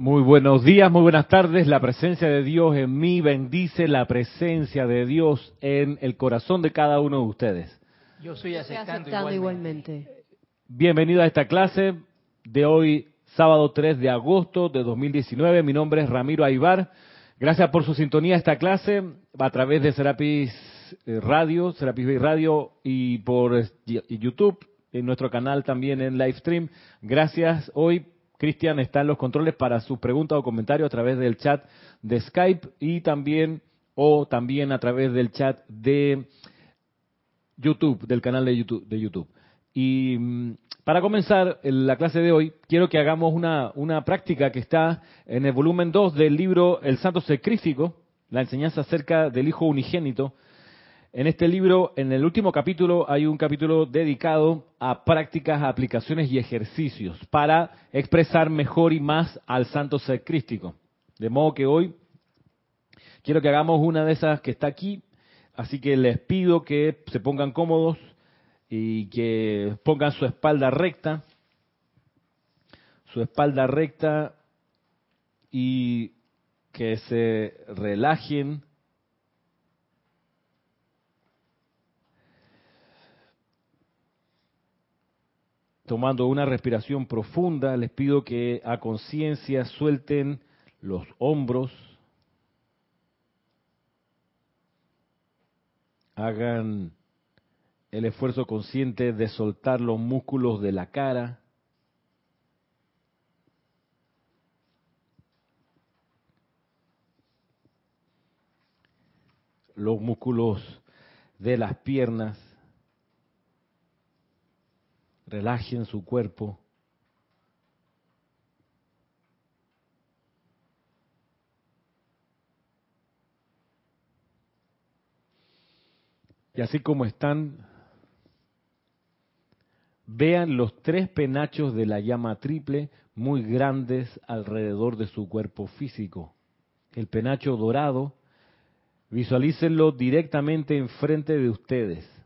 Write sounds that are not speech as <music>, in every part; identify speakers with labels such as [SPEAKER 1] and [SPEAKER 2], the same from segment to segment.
[SPEAKER 1] Muy buenos días, muy buenas tardes. La presencia de Dios en mí bendice la presencia de Dios en el corazón de cada uno de ustedes.
[SPEAKER 2] Yo soy aceptando,
[SPEAKER 3] aceptando
[SPEAKER 2] igualmente.
[SPEAKER 3] igualmente.
[SPEAKER 1] Bienvenido a esta clase de hoy, sábado 3 de agosto de 2019. Mi nombre es Ramiro Aybar. Gracias por su sintonía a esta clase a través de Serapis eh, Radio, Serapis Bay Radio y por eh, YouTube, en nuestro canal también en Livestream. Gracias. Hoy Cristian está en los controles para sus preguntas o comentarios a través del chat de Skype y también o también a través del chat de YouTube, del canal de YouTube. De YouTube. Y mm, para comenzar la clase de hoy, quiero que hagamos una, una práctica que está en el volumen 2 del libro El Santo Secrístico, la enseñanza acerca del Hijo Unigénito. En este libro, en el último capítulo, hay un capítulo dedicado a prácticas, aplicaciones y ejercicios para expresar mejor y más al Santo Secrístico. De modo que hoy quiero que hagamos una de esas que está aquí, así que les pido que se pongan cómodos y que pongan su espalda recta, su espalda recta y que se relajen. Tomando una respiración profunda, les pido que a conciencia suelten los hombros, hagan el esfuerzo consciente de soltar los músculos de la cara. los músculos de las piernas. Relajen su cuerpo. Y así como están, vean los tres penachos de la llama triple muy grandes alrededor de su cuerpo físico. El penacho dorado, visualícenlo directamente enfrente de ustedes,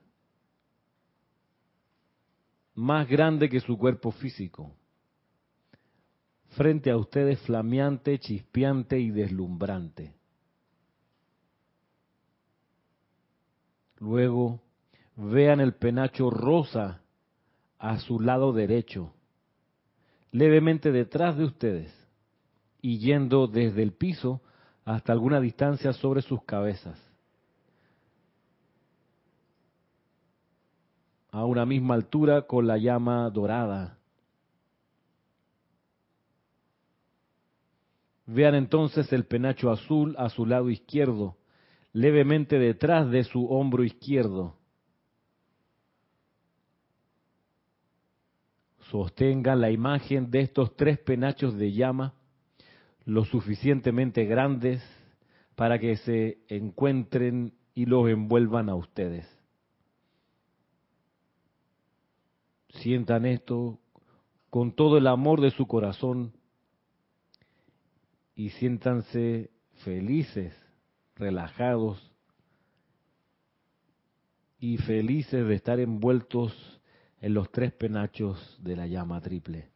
[SPEAKER 1] más grande que su cuerpo físico, frente a ustedes flameante, chispeante y deslumbrante. Luego, vean el penacho rosa a su lado derecho, levemente detrás de ustedes y yendo desde el piso hasta alguna distancia sobre sus cabezas. A una misma altura con la llama dorada. Vean entonces el penacho azul a su lado izquierdo, levemente detrás de su hombro izquierdo. Sostengan la imagen de estos tres penachos de llama lo suficientemente grandes para que se encuentren y los envuelvan a ustedes. Sientan esto con todo el amor de su corazón y siéntanse felices, relajados y felices de estar envueltos en los tres penachos de la llama triple.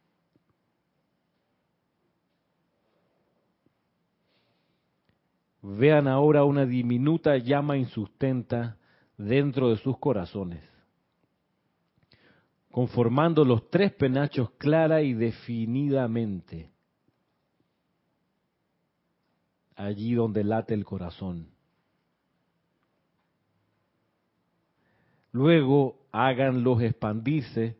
[SPEAKER 1] Vean ahora una diminuta llama insustenta dentro de sus corazones, conformando los tres penachos clara y definidamente, allí donde late el corazón. Luego háganlos expandirse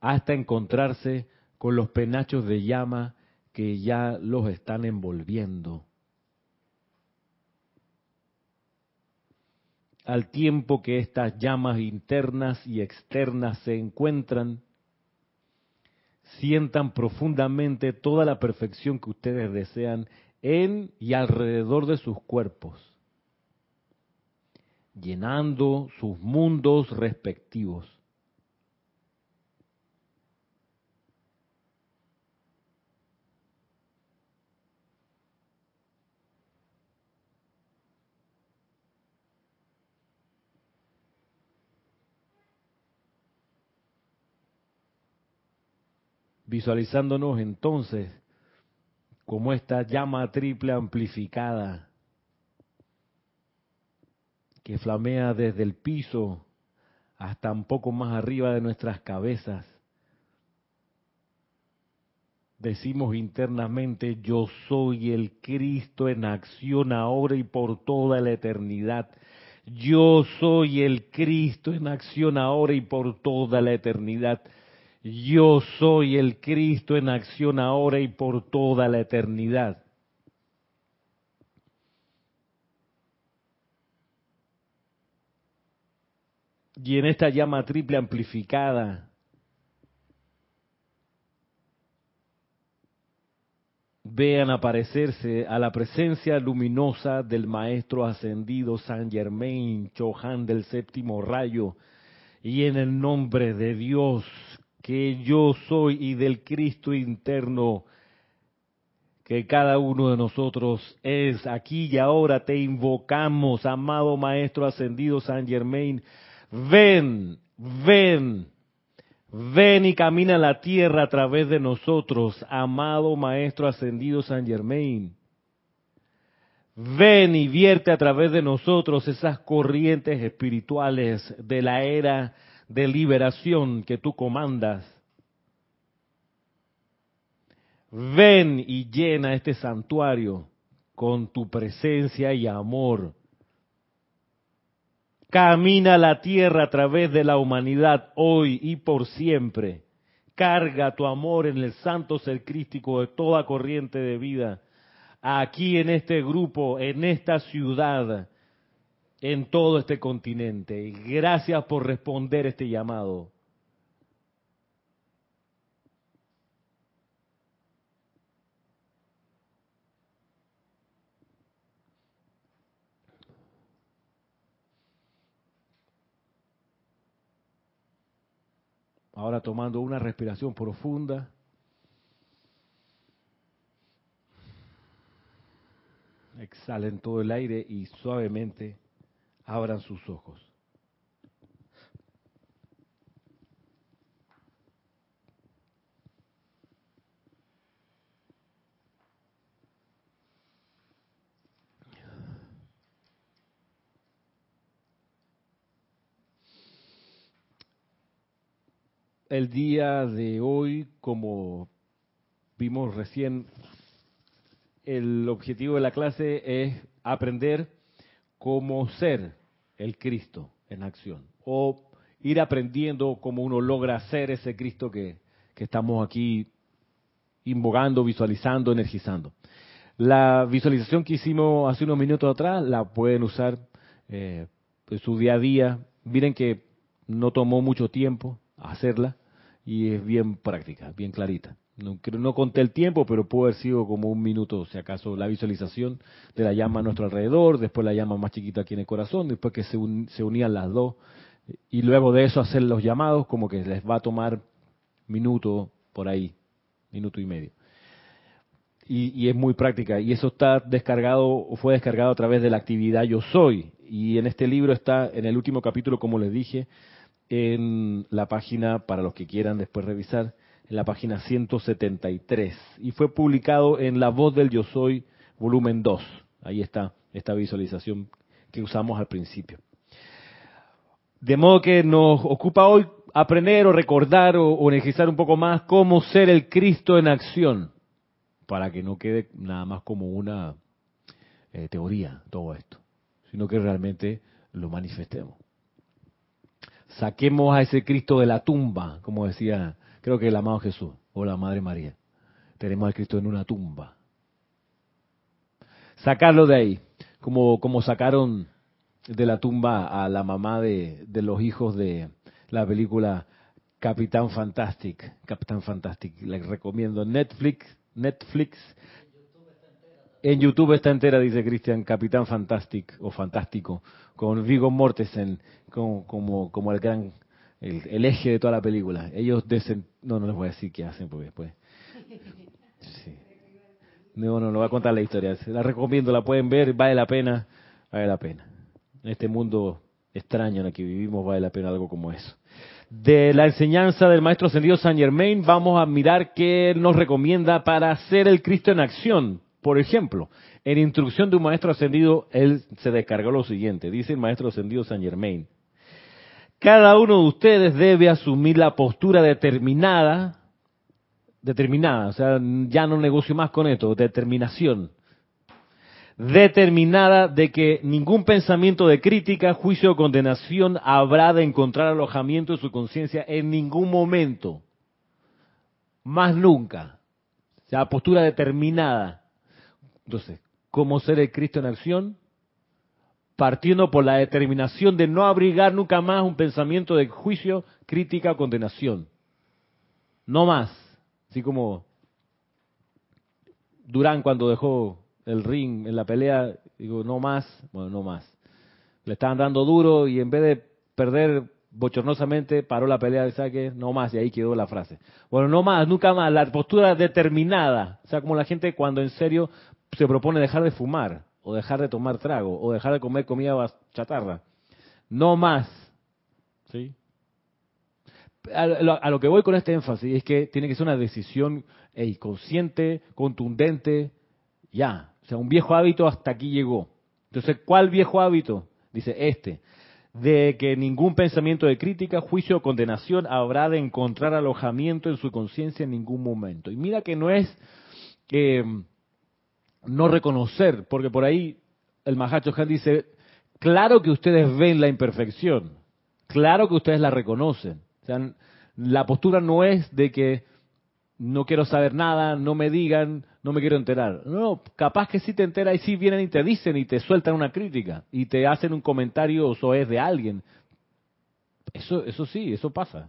[SPEAKER 1] hasta encontrarse con los penachos de llama que ya los están envolviendo. Al tiempo que estas llamas internas y externas se encuentran, sientan profundamente toda la perfección que ustedes desean en y alrededor de sus cuerpos, llenando sus mundos respectivos. Visualizándonos entonces como esta llama triple amplificada que flamea desde el piso hasta un poco más arriba de nuestras cabezas. Decimos internamente, yo soy el Cristo en acción ahora y por toda la eternidad. Yo soy el Cristo en acción ahora y por toda la eternidad. Yo soy el Cristo en acción ahora y por toda la eternidad. Y en esta llama triple amplificada, vean aparecerse a la presencia luminosa del Maestro Ascendido San Germain, Chohan del séptimo rayo, y en el nombre de Dios que yo soy y del Cristo interno que cada uno de nosotros es aquí y ahora te invocamos, amado Maestro Ascendido San Germain, ven, ven, ven y camina la tierra a través de nosotros, amado Maestro Ascendido San Germain. Ven y vierte a través de nosotros esas corrientes espirituales de la era de liberación que tú comandas. Ven y llena este santuario con tu presencia y amor. Camina la tierra a través de la humanidad hoy y por siempre. Carga tu amor en el santo ser crístico de toda corriente de vida. Aquí en este grupo, en esta ciudad, en todo este continente. Gracias por responder este llamado. Ahora tomando una respiración profunda. Exhalen todo el aire y suavemente abran sus ojos. el día de hoy, como vimos recién, el objetivo de la clase es aprender cómo ser el Cristo en acción o ir aprendiendo cómo uno logra ser ese Cristo que, estamos aquí invocando, visualizando, energizando. La visualización que hicimos hace unos minutos atrás la pueden usar eh, en su día a día. Miren que no tomó mucho tiempo hacerla y es bien práctica, bien clarita. No, no conté el tiempo, pero pudo haber sido como un minuto, si acaso, la visualización de la llama a nuestro alrededor, después la llama más chiquita aquí en el corazón, después que se, se unían las dos, y luego de eso hacer los llamados, como que les va a tomar minuto por ahí, minuto y medio. Y, y, es muy práctica. Y eso está descargado o fue descargado a través de la actividad Yo Soy. Y en este libro está, en el último capítulo, como les dije, en la página, para los que quieran después revisar, en la página 173. Y fue publicado en La Voz del Yo Soy, volumen 2. Ahí está esta visualización que usamos al principio. De modo que nos ocupa hoy aprender o recordar o, o energizar un poco más cómo ser el Cristo en acción, para que no quede nada más como una eh, teoría todo esto, sino que realmente lo manifestemos saquemos a ese Cristo de la tumba, como decía, creo que el amado Jesús o la Madre María. Tenemos al Cristo en una tumba. Sacarlo de ahí, como, como sacaron de la tumba a la mamá de, de los hijos de la película Capitán Fantastic. Capitán Fantastic, les recomiendo Netflix, Netflix. En YouTube está entera, dice Cristian, Capitán Fantastic o Fantástico con Vigo Mortensen como, como el gran, el, eje de toda la película. Ellos desen, no, no les voy a decir qué hacen porque después. Sí. No, no, no voy a contar la historia. La recomiendo, la pueden ver, vale la pena, vale la pena. En este mundo extraño en el que vivimos vale la pena algo como eso. de la enseñanza del maestro ascendido Saint Germain, vamos a mirar qué nos recomienda para hacer el Cristo en acción. Por ejemplo, en instrucción de un maestro ascendido, él se descargó lo siguiente, dice el maestro ascendido Saint Germain. Cada uno de ustedes debe asumir la postura determinada, determinada, o sea, ya no negocio más con esto, determinación, determinada de que ningún pensamiento de crítica, juicio o condenación habrá de encontrar alojamiento en su conciencia en ningún momento, más nunca. O sea, postura determinada. Entonces, ¿cómo ser el Cristo en acción? Partiendo por la determinación de no abrigar nunca más un pensamiento de juicio, crítica o condenación. No más. Así como Durán cuando dejó el ring en la pelea, digo, no más, bueno, no más. Le estaban dando duro y en vez de perder bochornosamente, paró la pelea de saque, no más, y ahí quedó la frase. Bueno, no más, nunca más, la postura determinada, o sea, como la gente cuando en serio se propone dejar de fumar, o dejar de tomar trago, o dejar de comer comida chatarra. No más, ¿sí? A lo, que voy con este énfasis es que tiene que ser una decisión consciente, contundente, ya, o sea, un viejo hábito hasta aquí llegó. Entonces, ¿cuál viejo hábito? Dice este, de que ningún pensamiento de crítica, juicio o condenación habrá de encontrar alojamiento en su conciencia en ningún momento. Y mira que no es eh, no reconocer, porque por ahí el Mahacho Han dice, claro que ustedes ven la imperfección, claro que ustedes la reconocen. O sea, la postura no es de que no quiero saber nada, no me digan, no me quiero enterar. No, capaz que sí te enteras y sí vienen y te dicen y te sueltan una crítica y te hacen un comentario o es de alguien. Eso, eso sí, eso pasa.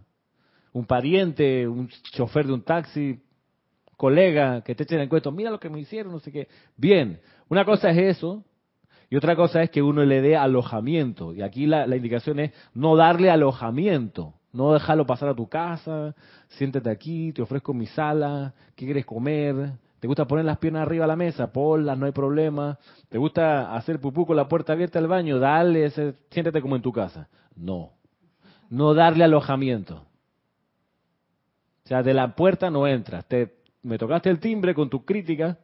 [SPEAKER 1] Un pariente, un chofer de un taxi, colega que te echen en cuento, mira lo que me hicieron, no sé qué. Bien, una cosa es eso y otra cosa es que uno le dé alojamiento. Y aquí la, indicación es no darle alojamiento. No dejarlo pasar a tu casa, siéntate aquí, te ofrezco mi sala, ¿qué quieres comer? ¿Te gusta poner las piernas arriba de la mesa? Ponlas, no hay problema. ¿Te gusta hacer pupú con la puerta abierta al baño? Dale, siéntate como en tu casa. No. No darle alojamiento. O sea, de la puerta no entras. Te, me tocaste el timbre con tu crítica,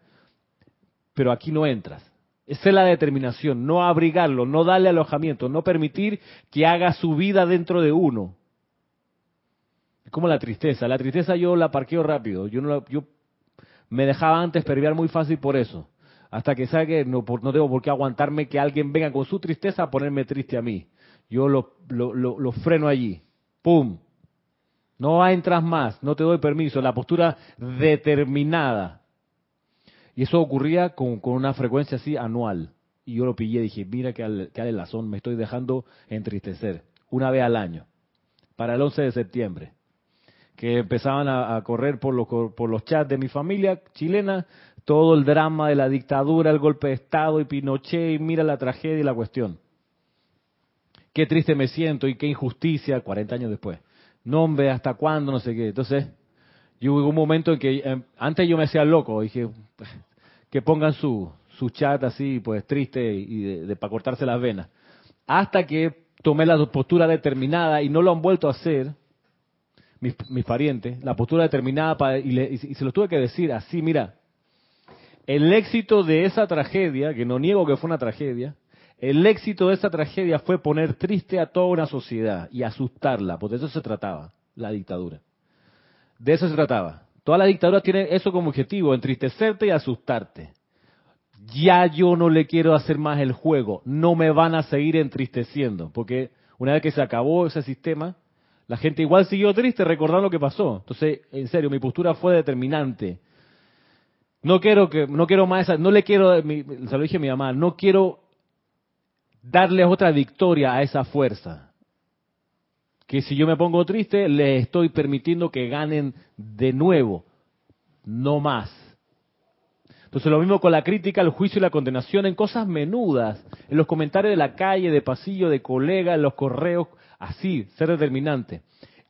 [SPEAKER 1] pero aquí no entras. Esa es la determinación, no abrigarlo, no darle alojamiento, no permitir que haga su vida dentro de uno como la tristeza. La tristeza yo la parqueo rápido. Yo no yo me dejaba antes perviar muy fácil por eso. Hasta que sabe que no, no tengo por qué aguantarme que alguien venga con su tristeza a ponerme triste a mí. Yo lo, lo, lo, freno allí. ¡Pum! No entras más, no te doy permiso. La postura determinada. Y eso ocurría con, una frecuencia así anual. Y yo lo pillé dije, mira que, que lazón, me estoy dejando entristecer. Una vez al año. Para el 11 de septiembre que empezaban a, correr por los, por los chats de mi familia chilena, todo el drama de la dictadura, el golpe de Estado y Pinochet, y mira la tragedia y la cuestión. Qué triste me siento y qué injusticia, 40 años después. No, hombre, ¿hasta cuándo? No sé qué. Entonces, yo hubo un momento en que, em, antes yo me hacía loco, dije, que pongan su, su chat así, pues triste y de, para cortarse las venas. Hasta que tomé la postura determinada y no lo han vuelto a hacer, mis, parientes, la postura determinada para, y, se los tuve que decir así, mira, el éxito de esa tragedia, que no niego que fue una tragedia, el éxito de esa tragedia fue poner triste a toda una sociedad y asustarla, porque de eso se trataba, la dictadura. De eso se trataba. Toda la dictadura tiene eso como objetivo, entristecerte y asustarte. Ya yo no le quiero hacer más el juego, no me van a seguir entristeciendo, porque una vez que se acabó ese sistema, la gente igual siguió triste recordando lo que pasó. Entonces, en serio, mi postura fue determinante. No quiero que, no quiero más esa, no le quiero, se lo dije a mi mamá, no quiero darles otra victoria a esa fuerza. Que si yo me pongo triste, les estoy permitiendo que ganen de nuevo. No más. Entonces lo mismo con la crítica, el juicio y la condenación en cosas menudas, en los comentarios de la calle, de pasillo, de colega, en los correos, así, ser determinante.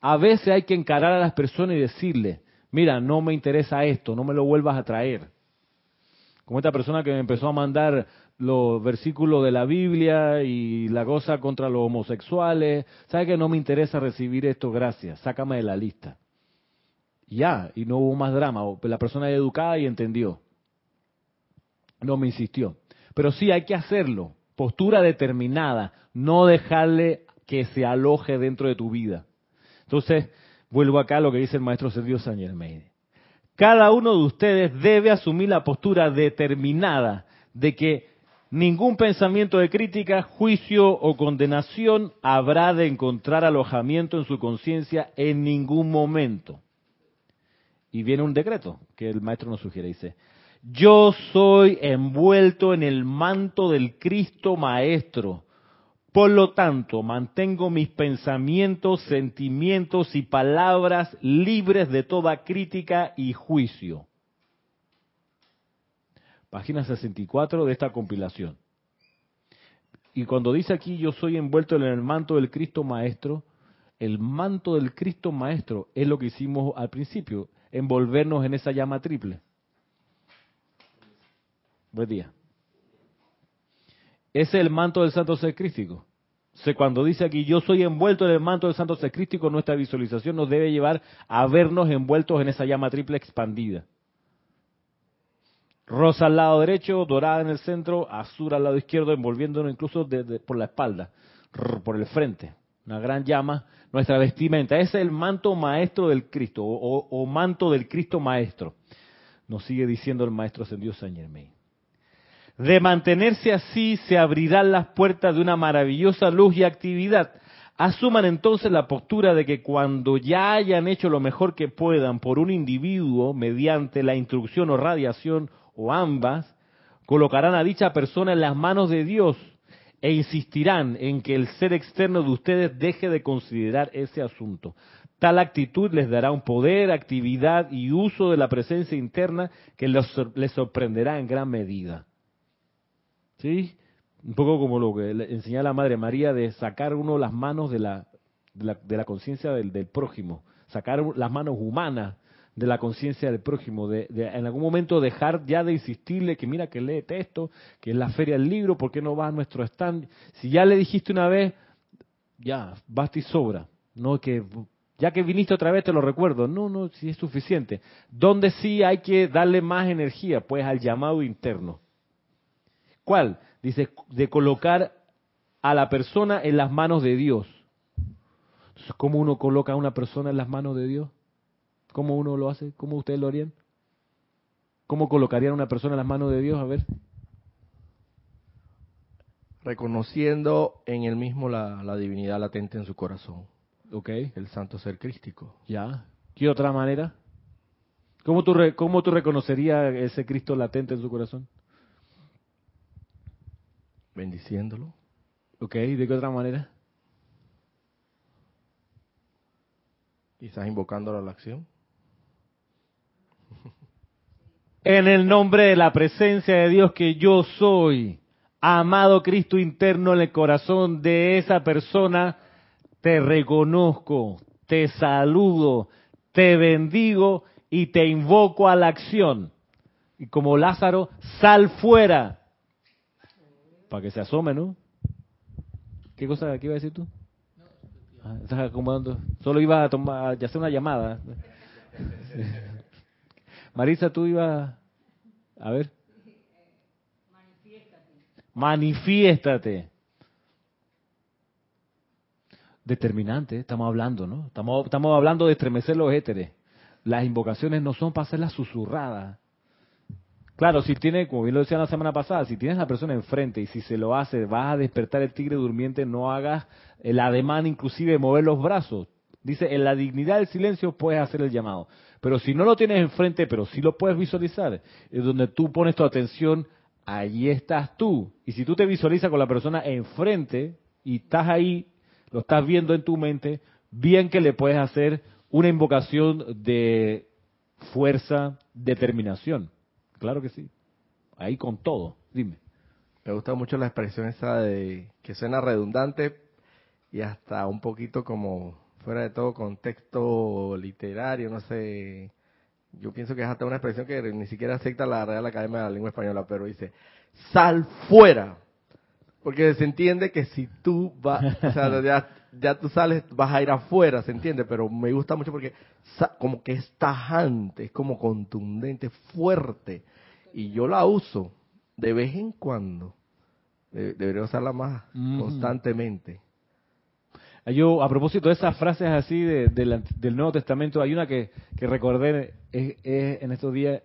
[SPEAKER 1] A veces hay que encarar a las personas y decirle, mira, no me interesa esto, no me lo vuelvas a traer. Como esta persona que me empezó a mandar los versículos de la Biblia y la cosa contra los homosexuales. ¿Sabe que no me interesa recibir esto? Gracias. Sácame de la lista. Ya, y no hubo más drama. La persona es educada y entendió. No me insistió. Pero sí hay que hacerlo. Postura determinada. No dejarle que se aloje dentro de tu vida. Entonces, vuelvo acá a lo que dice el maestro Sergio San Cada uno de ustedes debe asumir la postura determinada de que Ningún pensamiento de crítica, juicio o condenación habrá de encontrar alojamiento en su conciencia en ningún momento. Y viene un decreto que el maestro nos sugiere, dice, yo soy envuelto en el manto del Cristo Maestro. Por lo tanto, mantengo mis pensamientos, sentimientos y palabras libres de toda crítica y juicio página 64 de esta compilación. Y cuando dice aquí yo soy envuelto en el manto del Cristo Maestro, el manto del Cristo Maestro es lo que hicimos al principio, envolvernos en esa llama triple. Buen día. Ese es el manto del Santo Ser cuando dice aquí yo soy envuelto en el manto del Santo Ser nuestra visualización nos debe llevar a vernos envueltos en esa llama triple expandida. Rosa al lado derecho, dorada en el centro, azul al lado izquierdo, envolviéndonos incluso por la espalda, por el frente. Una gran llama, nuestra vestimenta. Ese es el manto maestro del Cristo, o, manto del Cristo maestro. Nos sigue diciendo el maestro ascendido San Germain. De mantenerse así, se abrirán las puertas de una maravillosa luz y actividad. Asuman entonces la postura de que cuando ya hayan hecho lo mejor que puedan por un individuo mediante la instrucción o radiación o ambas, colocarán a dicha persona en las manos de Dios e insistirán en que el ser externo de ustedes deje de considerar ese asunto. Tal actitud les dará un poder, actividad y uso de la presencia interna que les sorprenderá en gran medida. ¿Sí? Un poco como lo que enseña la Madre María de sacar uno las manos de la, de la, conciencia del, del prójimo, sacar las manos humanas de la conciencia del prójimo, de, en algún momento dejar ya de insistirle que mira que lee texto, que es la feria del libro, ¿por qué no va a nuestro stand? Si ya le dijiste una vez, ya, basta y sobra, no que ya que viniste otra vez te lo recuerdo, no, no, si es suficiente. ¿Dónde sí hay que darle más energía? Pues al llamado interno. ¿Cuál? Dice, de colocar a la persona en las manos de Dios. Entonces, ¿cómo uno coloca a una persona en las manos de Dios? ¿Cómo uno lo hace? ¿Cómo ustedes lo harían? ¿Cómo colocarían a una persona en las manos de Dios? A ver.
[SPEAKER 2] Reconociendo en él mismo la, divinidad latente en su corazón.
[SPEAKER 1] Ok.
[SPEAKER 2] El santo ser crístico.
[SPEAKER 1] Ya. ¿Qué otra manera? ¿Cómo tú, ¿Cómo tú reconocerías ese Cristo latente en su corazón?
[SPEAKER 2] Bendiciéndolo.
[SPEAKER 1] Ok, ¿de qué otra manera?
[SPEAKER 2] Quizás invocándolo a la acción.
[SPEAKER 1] En el nombre de la presencia de Dios que yo soy, amado Cristo interno en el corazón de esa persona, te reconozco, te saludo, te bendigo y te invoco a la acción. Y como Lázaro, sal fuera. Para que se asome, ¿no? ¿Qué cosa qué iba a decir tú? Ah, estás acomodando. Solo iba a tomar, ya hacer una llamada. Marisa, tú ibas a ver. Manifiéstate. Determinante, estamos hablando, ¿no? Estamos, estamos hablando de estremecer los éteres. Las invocaciones no son para hacerlas susurradas. Claro, si tiene, como bien lo decía la semana pasada, si tienes a la persona enfrente y si se lo hace, vas a despertar el tigre durmiente, no hagas el ademán inclusive mover los brazos. Dice, en la dignidad del silencio puedes hacer el llamado. Pero si no lo tienes enfrente, pero sí lo puedes visualizar, es donde tú pones tu atención, allí estás tú. Y si tú te visualizas con la persona enfrente y estás ahí, lo estás viendo en tu mente, bien que le puedes hacer una invocación de fuerza, determinación. Claro que sí. Ahí con todo. Dime.
[SPEAKER 2] Me gusta mucho la expresión esa de que suena redundante y hasta un poquito como fuera de todo contexto literario, no sé, yo pienso que es hasta una expresión que ni siquiera acepta la Real Academia de la Lengua Española, pero dice, sal fuera. Porque se entiende que si tú vas, o sea, <laughs> ya, ya tú sales, vas a ir afuera, se entiende, pero me gusta mucho porque como que es tajante, es como contundente, fuerte. Y yo la uso de vez en cuando. debería usarla más constantemente.
[SPEAKER 1] Yo, a propósito de esas frases así del Nuevo Testamento, hay una que, recordé en estos días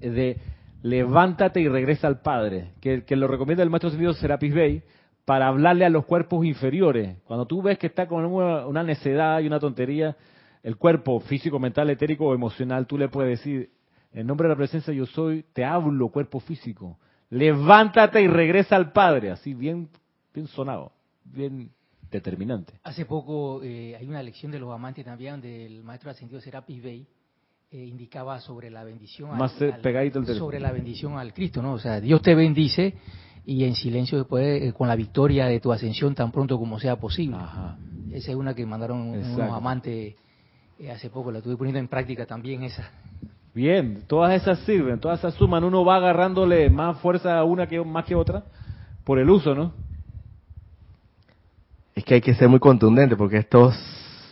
[SPEAKER 1] de levántate y regresa al Padre, que, que lo recomienda el maestro sentido Serapis Bey para hablarle a los cuerpos inferiores. Cuando tú ves que está con una, necedad y una tontería, el cuerpo físico, mental, etérico o emocional, tú le puedes decir, en nombre de la presencia yo soy, te hablo, cuerpo físico. Levántate y regresa al Padre, así bien, bien sonado, bien determinante.
[SPEAKER 3] Hace poco eh, hay una lección de los amantes también del maestro ascendido Serapis Bey, eh, indicaba sobre la bendición
[SPEAKER 1] Más al, pegadito el
[SPEAKER 3] sobre la bendición al Cristo, ¿no? O sea, Dios te bendice y en silencio después eh, con la victoria de tu ascensión tan pronto como sea posible. Esa es una que mandaron unos amantes hace poco, la estuve poniendo en práctica también esa.
[SPEAKER 1] Bien, todas esas sirven, todas esas suman, uno va agarrándole más fuerza a una que más que otra por el uso, ¿no?
[SPEAKER 2] Que hay que ser muy contundente porque estos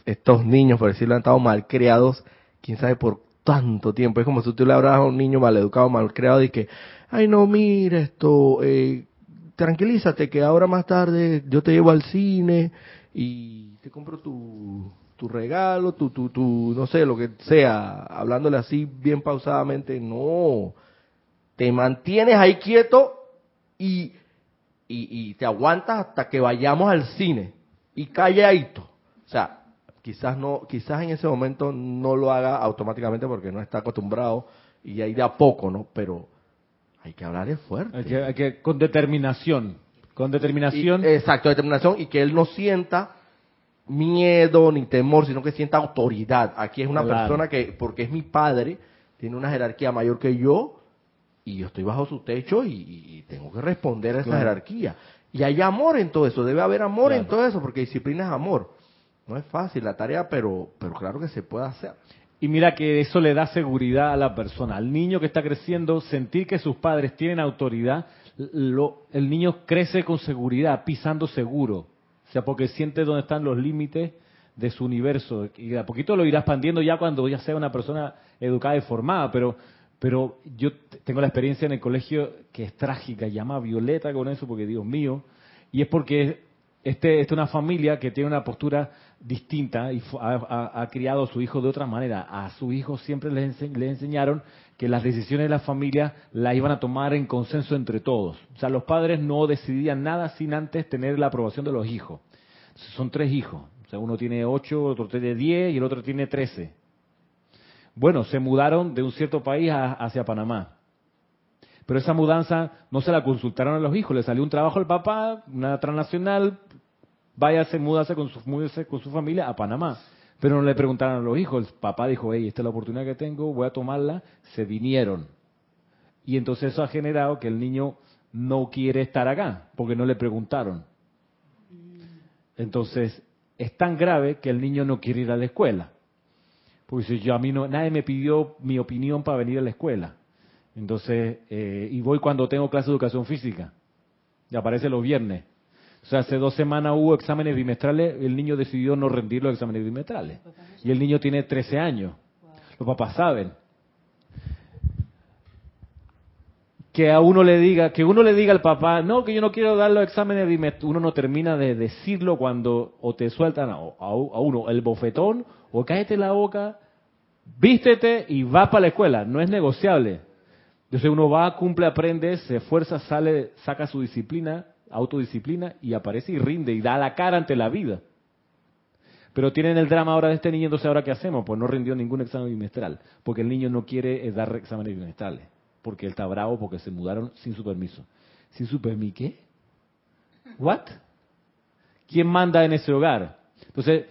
[SPEAKER 2] estos niños, por decirlo, han estado mal criados, quién sabe por tanto tiempo. Es como si tú le hablas a un niño mal educado, mal creado y que, ay no, mira esto, eh, tranquilízate que ahora más tarde yo te llevo al cine y te compro tu, tu regalo, tu, tu, tu, no sé, lo que sea, hablándole así bien pausadamente, no, te mantienes ahí quieto y y, te aguantas hasta que vayamos al cine y calladito. O sea, quizás no, quizás en ese momento no lo haga automáticamente porque no está acostumbrado y ahí de a poco, ¿no? Pero hay que hablar de fuerte.
[SPEAKER 1] Hay que, con determinación, con determinación.
[SPEAKER 2] exacto, determinación y que él no sienta miedo ni temor, sino que sienta autoridad. Aquí es una persona que, porque es mi padre, tiene una jerarquía mayor que yo, y yo estoy bajo su techo y, tengo que responder a esa jerarquía. Y hay amor en todo eso, debe haber amor en todo eso, porque disciplina es amor. No es fácil la tarea, pero, pero claro que se puede hacer.
[SPEAKER 1] Y mira que eso le da seguridad a la persona. Al niño que está creciendo, sentir que sus padres tienen autoridad, lo, el niño crece con seguridad, pisando seguro. O sea, porque siente dónde están los límites de su universo. Y a poquito lo irá expandiendo ya cuando ya sea una persona educada y formada, pero pero yo tengo la experiencia en el colegio que es trágica, llama Violeta con eso, porque Dios mío, y es porque este, esta es una familia que tiene una postura distinta y ha, criado a su hijo de otra manera. A su hijo siempre le, enseñaron que las decisiones de la familia las iban a tomar en consenso entre todos. O sea, los padres no decidían nada sin antes tener la aprobación de los hijos. Son tres hijos. O sea, uno tiene ocho, otro tiene diez y el otro tiene trece. Bueno, se mudaron de un cierto país hacia Panamá. Pero esa mudanza no se la consultaron a los hijos, le salió un trabajo al papá, una transnacional, váyase, múdase con su, con su familia a Panamá. Pero no le preguntaron a los hijos, el papá dijo, hey, esta es la oportunidad que tengo, voy a tomarla, se vinieron. Y entonces eso ha generado que el niño no quiere estar acá, porque no le preguntaron. Entonces, es tan grave que el niño no quiere ir a la escuela. Porque si yo a mí no, nadie me pidió mi opinión para venir a la escuela. Entonces, eh, y voy cuando tengo clase de educación física. Y aparece los viernes. O sea, hace dos semanas hubo exámenes bimestrales, el niño decidió no rendir los exámenes bimestrales. Y el niño tiene 13 años. Los papás saben. Que a uno le diga, que uno le diga al papá, no, que yo no quiero dar los exámenes bimestrales, uno no termina de decirlo cuando o te sueltan a, a uno el bofetón o cállate la boca, vístete y va para la escuela. No es negociable. Entonces uno va, cumple, aprende, se esfuerza, sale, saca su disciplina, autodisciplina y aparece y rinde y da la cara ante la vida. Pero tienen el drama ahora de este niño, entonces ahora qué hacemos? Pues no rindió ningún examen bimestral, porque el niño no quiere eh, dar exámenes bimestrales, porque él está bravo porque se mudaron sin su permiso. ¿Sin su permiso qué? ¿What? ¿Quién manda en ese hogar? Entonces,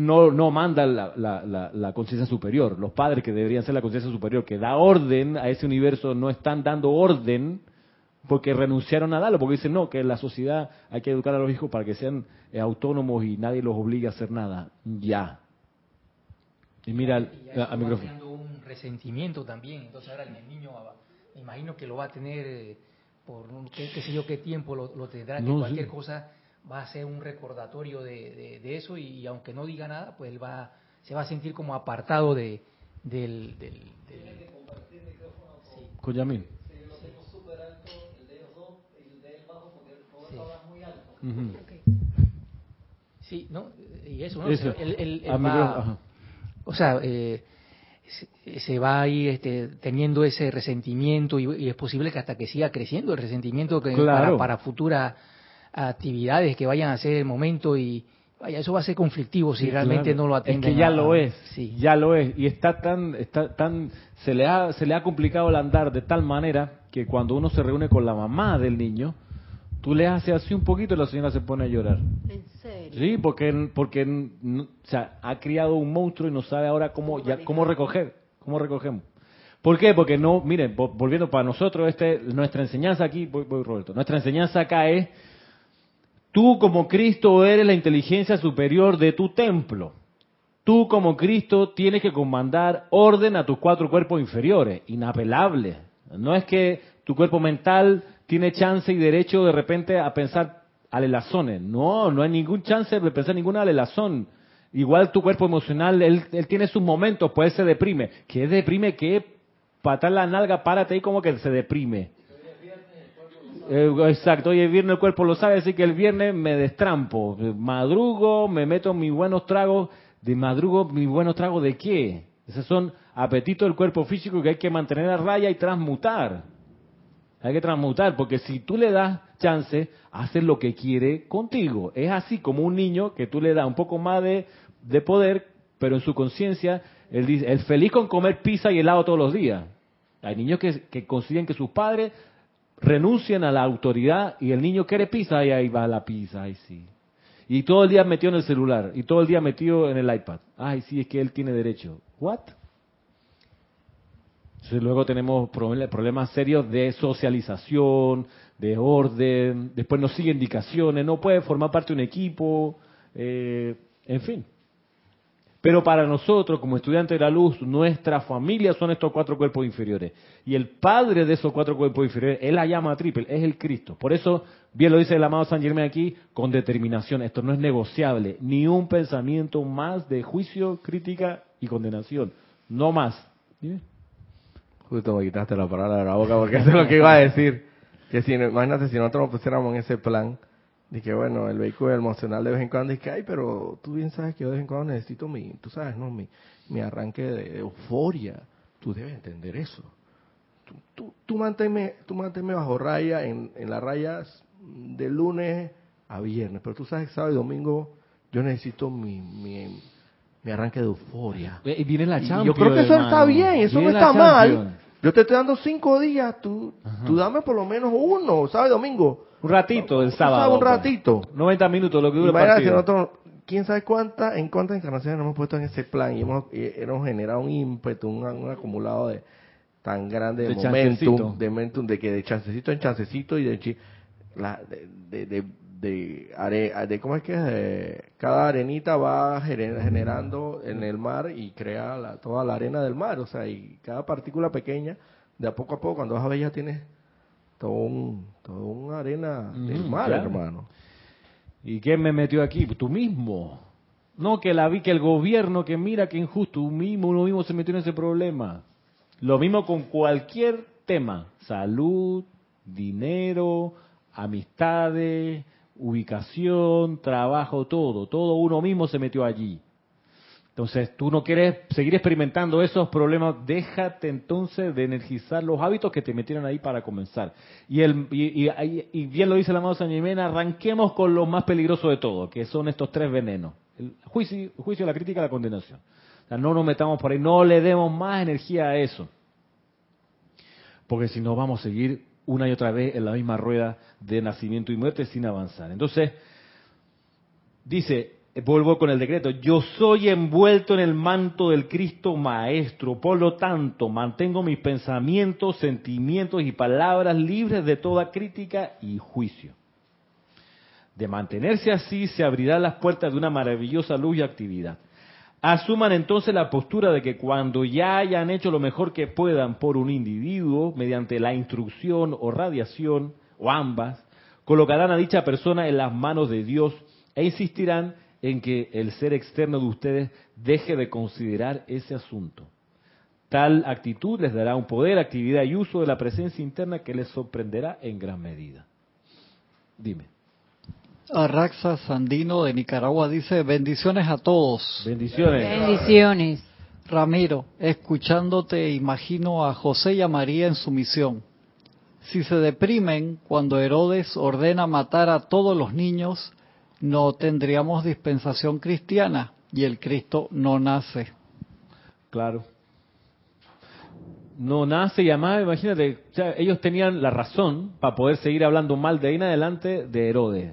[SPEAKER 1] no, no manda la, la, la, conciencia superior. Los padres que deberían ser la conciencia superior, que da orden a ese universo, no están dando orden porque renunciaron a darlo, porque dicen, no, que en la sociedad hay que educar a los hijos para que sean eh, autónomos y nadie los obligue a hacer nada. Ya. Y mira
[SPEAKER 3] a, micrófono. un resentimiento también, entonces ahora el niño me imagino que lo va a tener eh, por qué, sé yo qué tiempo lo, tendrá, que cualquier cosa va a ser un recordatorio de, eso y, aunque no diga nada, pues él va se va a sentir como apartado de del, del, del...
[SPEAKER 1] Con Yamil.
[SPEAKER 3] Sí, ¿no? Y eso, ¿no? El, o sea, eh, se va ahí este, teniendo ese resentimiento y, es posible que hasta que siga creciendo el resentimiento que para, para actividades que vayan a ser el momento y vaya eso va a ser conflictivo si realmente no lo atienden.
[SPEAKER 1] Es que ya lo es, sí. ya lo es y está tan está tan se le ha se le ha complicado el andar de tal manera que cuando uno se reúne con la mamá del niño tú le haces así un poquito y la señora se pone a llorar.
[SPEAKER 4] ¿En serio?
[SPEAKER 1] Sí, porque porque o sea, ha criado un monstruo y no sabe ahora cómo ya cómo recoger, cómo recogemos. ¿Por qué? Porque no, miren, volviendo para nosotros, este, nuestra enseñanza aquí, voy, voy Roberto, nuestra enseñanza acá es Tú como Cristo eres la inteligencia superior de tu templo. Tú como Cristo tienes que comandar orden a tus cuatro cuerpos inferiores, inapelable. No es que tu cuerpo mental tiene chance y derecho de repente a pensar alelazones. No, no hay ningún chance de pensar ninguna alelazón. Igual tu cuerpo emocional, él, tiene sus momentos, puede se deprime. ¿Qué deprime? ¿Qué? Patar la nalga, párate ahí como que se deprime. Eh, exacto, hoy el viernes el cuerpo lo sabe, así que el viernes me destrampo, madrugo, me meto mis buenos tragos, de madrugo mis buenos tragos de qué? Esos son apetitos del cuerpo físico que hay que mantener a raya y transmutar. Hay que transmutar, porque si tú le das chance, hace lo que quiere contigo. Es así como un niño que tú le das un poco más de, de poder, pero en su conciencia, él dice, el feliz con comer pizza y helado todos los días. Hay niños que, que consiguen que sus padres renuncian a la autoridad y el niño quiere pizza y ahí va la pizza, sí. Y todo el día metido en el celular y todo el día metido en el iPad. Ay sí, es que él tiene derecho. ¿What? Luego tenemos problemas serios de socialización, de orden, después nos sigue indicaciones, no puede formar parte de un equipo, eh, en fin. Pero para nosotros, como estudiantes de la luz, nuestra familia son estos cuatro cuerpos inferiores. Y el padre de esos cuatro cuerpos inferiores, él la llama triple, es el Cristo. Por eso, bien lo dice el amado San Germán aquí, con determinación. Esto no es negociable. Ni un pensamiento más de juicio, crítica y condenación. No más.
[SPEAKER 2] Justo me quitaste la palabra de la boca porque eso es lo que iba a decir. Que si, imagínate si nosotros nos pusiéramos en ese plan de que bueno, el vehículo emocional de vez en cuando dice que, ay, pero tú bien sabes que yo de vez en cuando necesito mi, tú sabes, ¿no? Mi, mi arranque de euforia. Tú debes entender eso. Tú, tú, tú manténme, tú manténme bajo raya en, en las rayas de lunes a viernes, pero tú sabes que sábado y domingo yo necesito mi, mi, mi arranque de euforia.
[SPEAKER 1] Y viene la Champions.
[SPEAKER 2] Yo creo que eso está bien, eso no está mal. Yo te estoy dando cinco días, tú, tú dame por lo menos uno, sábado y domingo
[SPEAKER 1] un ratito del sábado.
[SPEAKER 2] un ratito.
[SPEAKER 1] 90 minutos, lo que dura el partido.
[SPEAKER 2] Nosotros, quién sabe cuántas, en cuántas encarnaciones nos hemos puesto en ese plan y hemos, hemos generado un ímpetu, un, acumulado de tan grande de, momentum, de momentum, de que de chancecito en chancecito y de, la, de, de, de, de, cómo es que cada arenita va generando en el mar y crea la, toda la arena del mar, o sea, y cada partícula pequeña, de a poco a poco, cuando vas a ver ya tienes todo un, una arena del mar, hermano.
[SPEAKER 1] ¿Y quién me metió aquí? Tú mismo. No, que la vi que el gobierno, que mira que injusto, tú mismo, uno mismo se metió en ese problema. Lo mismo con cualquier tema, salud, dinero, amistades, ubicación, trabajo, todo, todo uno mismo se metió allí. Entonces, tú no quieres seguir experimentando esos problemas, déjate entonces de energizar los hábitos que te metieron ahí para comenzar. Y, el, y, bien lo dice el amado San Jimena, arranquemos con lo más peligroso de todo, que son estos tres venenos. El juicio, juicio la crítica y la condenación. O sea, no nos metamos por ahí, no le demos más energía a eso. Porque si no vamos a seguir una y otra vez en la misma rueda de nacimiento y muerte sin avanzar. Entonces, dice, vuelvo con el decreto, yo soy envuelto en el manto del Cristo Maestro, por lo tanto mantengo mis pensamientos, sentimientos y palabras libres de toda crítica y juicio. De mantenerse así se abrirán las puertas de una maravillosa luz y actividad. Asuman entonces la postura de que cuando ya hayan hecho lo mejor que puedan por un individuo, mediante la instrucción o radiación, o ambas, colocarán a dicha persona en las manos de Dios e insistirán en que el ser externo de ustedes deje de considerar ese asunto. Tal actitud les dará un poder, actividad y uso de la presencia interna que les sorprenderá en gran medida. Dime.
[SPEAKER 4] Arraxa Sandino de Nicaragua dice, bendiciones a todos.
[SPEAKER 1] Bendiciones.
[SPEAKER 5] Bendiciones.
[SPEAKER 4] Ramiro, escuchándote imagino a José y a María en su misión. Si se deprimen cuando Herodes ordena matar a todos los niños, no tendríamos dispensación cristiana y el Cristo no nace.
[SPEAKER 1] Claro. No nace y además, imagínate, ellos tenían la razón para poder seguir hablando mal de ahí en adelante de Herodes.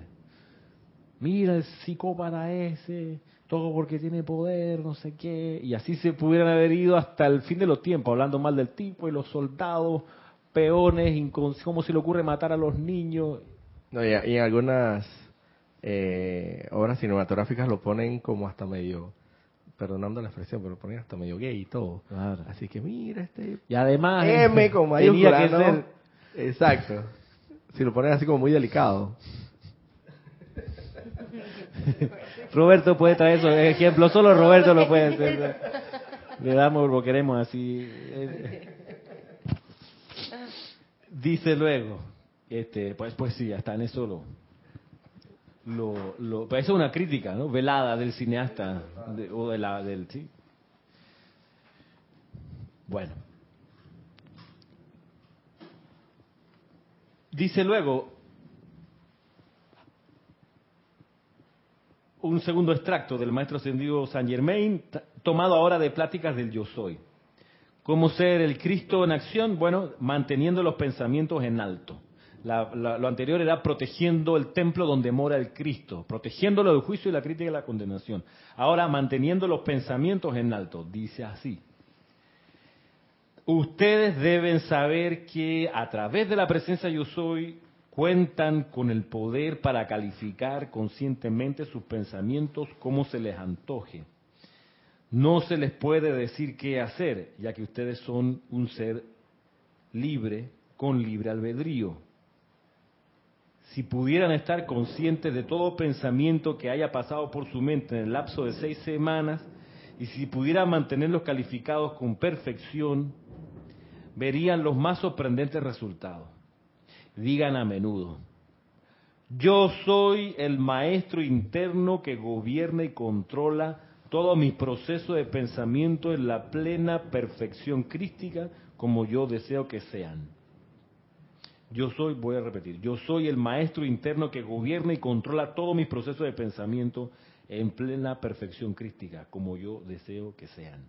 [SPEAKER 1] Mira el psicópata ese, todo porque tiene poder, no sé qué. Y así se pudieran haber ido hasta el fin de los tiempos, hablando mal del tipo y los soldados, peones, cómo se le ocurre matar a los niños.
[SPEAKER 2] No, y, en algunas eh, obras cinematográficas lo ponen como hasta medio, perdonando la expresión, pero lo ponen hasta medio gay y todo. Así que mira este...
[SPEAKER 1] Y además...
[SPEAKER 2] M <laughs> con mayúscula, Exacto. Si lo ponen así como muy delicado. <laughs>
[SPEAKER 1] Roberto puede traer esos ejemplos, solo Roberto lo puede hacer. Le damos lo queremos así. <laughs> Dice luego, este, pues, pues sí, hasta en eso lo, lo, lo pues es una crítica, ¿no? Velada del cineasta o de la del sí. Bueno. Dice luego, un segundo extracto del maestro ascendido Saint Germain, tomado ahora de pláticas del yo soy. ¿Cómo ser el Cristo en acción? Bueno, manteniendo los pensamientos en alto. Lo anterior era protegiendo el templo donde mora el Cristo, protegiéndolo del juicio y la crítica y la condenación. Ahora, manteniendo los pensamientos en alto, dice así. Ustedes deben saber que a través de la presencia yo soy, cuentan con el poder para calificar conscientemente sus pensamientos como se les antoje. No se les puede decir qué hacer, ya que ustedes son un ser libre con libre albedrío. Si pudieran estar conscientes de todo pensamiento que haya pasado por su mente en el lapso de seis semanas, y si pudieran mantenerlos calificados con perfección, verían los más sorprendentes resultados digan a menudo, yo soy el maestro interno que gobierna y controla todo mi proceso de pensamiento en la plena perfección crística como yo deseo que sean. Yo soy, voy a repetir, yo soy el maestro interno que gobierna y controla todo mi proceso de pensamiento en plena perfección crística como yo deseo que sean.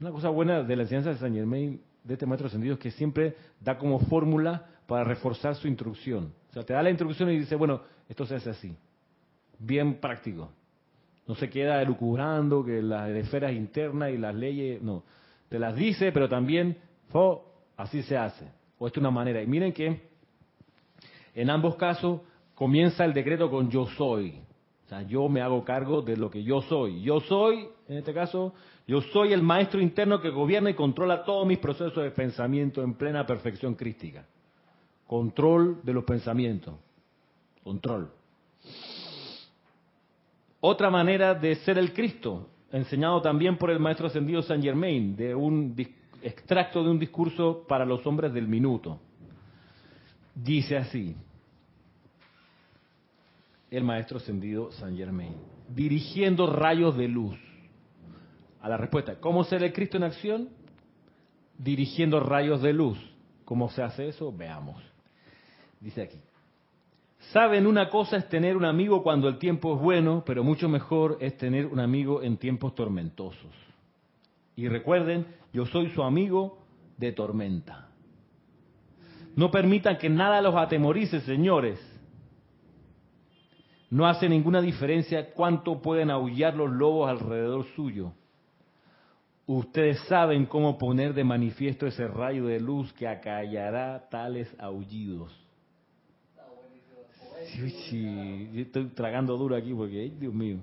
[SPEAKER 1] Una cosa buena de la enseñanza de San Germain de este maestro ascendido es que siempre da como fórmula para reforzar su instrucción. O sea, te da la instrucción y dice, bueno, esto se hace así. Bien práctico. No se queda elucubrando que las esferas internas y las leyes, no. Te las dice, pero también, oh, así se hace. O esta es una manera. Y miren que en ambos casos comienza el decreto con yo soy. O sea, yo me hago cargo de lo que yo soy. Yo soy, en este caso, yo soy el maestro interno que gobierna y controla todos mis procesos de pensamiento en plena perfección crística. Control de los pensamientos. Control. Otra manera de ser el Cristo, enseñado también por el maestro ascendido Saint Germain, de un extracto de un discurso para los hombres del minuto. Dice así, el maestro ascendido Saint Germain, dirigiendo rayos de luz a la respuesta. ¿Cómo ser el Cristo en acción? Dirigiendo rayos de luz. ¿Cómo se hace eso? Veamos. Dice aquí. Saben, una cosa es tener un amigo cuando el tiempo es bueno, pero mucho mejor es tener un amigo en tiempos tormentosos. Y recuerden, yo soy su amigo de tormenta. No permitan que nada los atemorice, señores. No hace ninguna diferencia cuánto pueden aullar los lobos alrededor suyo. Ustedes saben cómo poner de manifiesto ese rayo de luz que acallará tales aullidos. Sí, sí, estoy tragando duro aquí porque, Dios mío.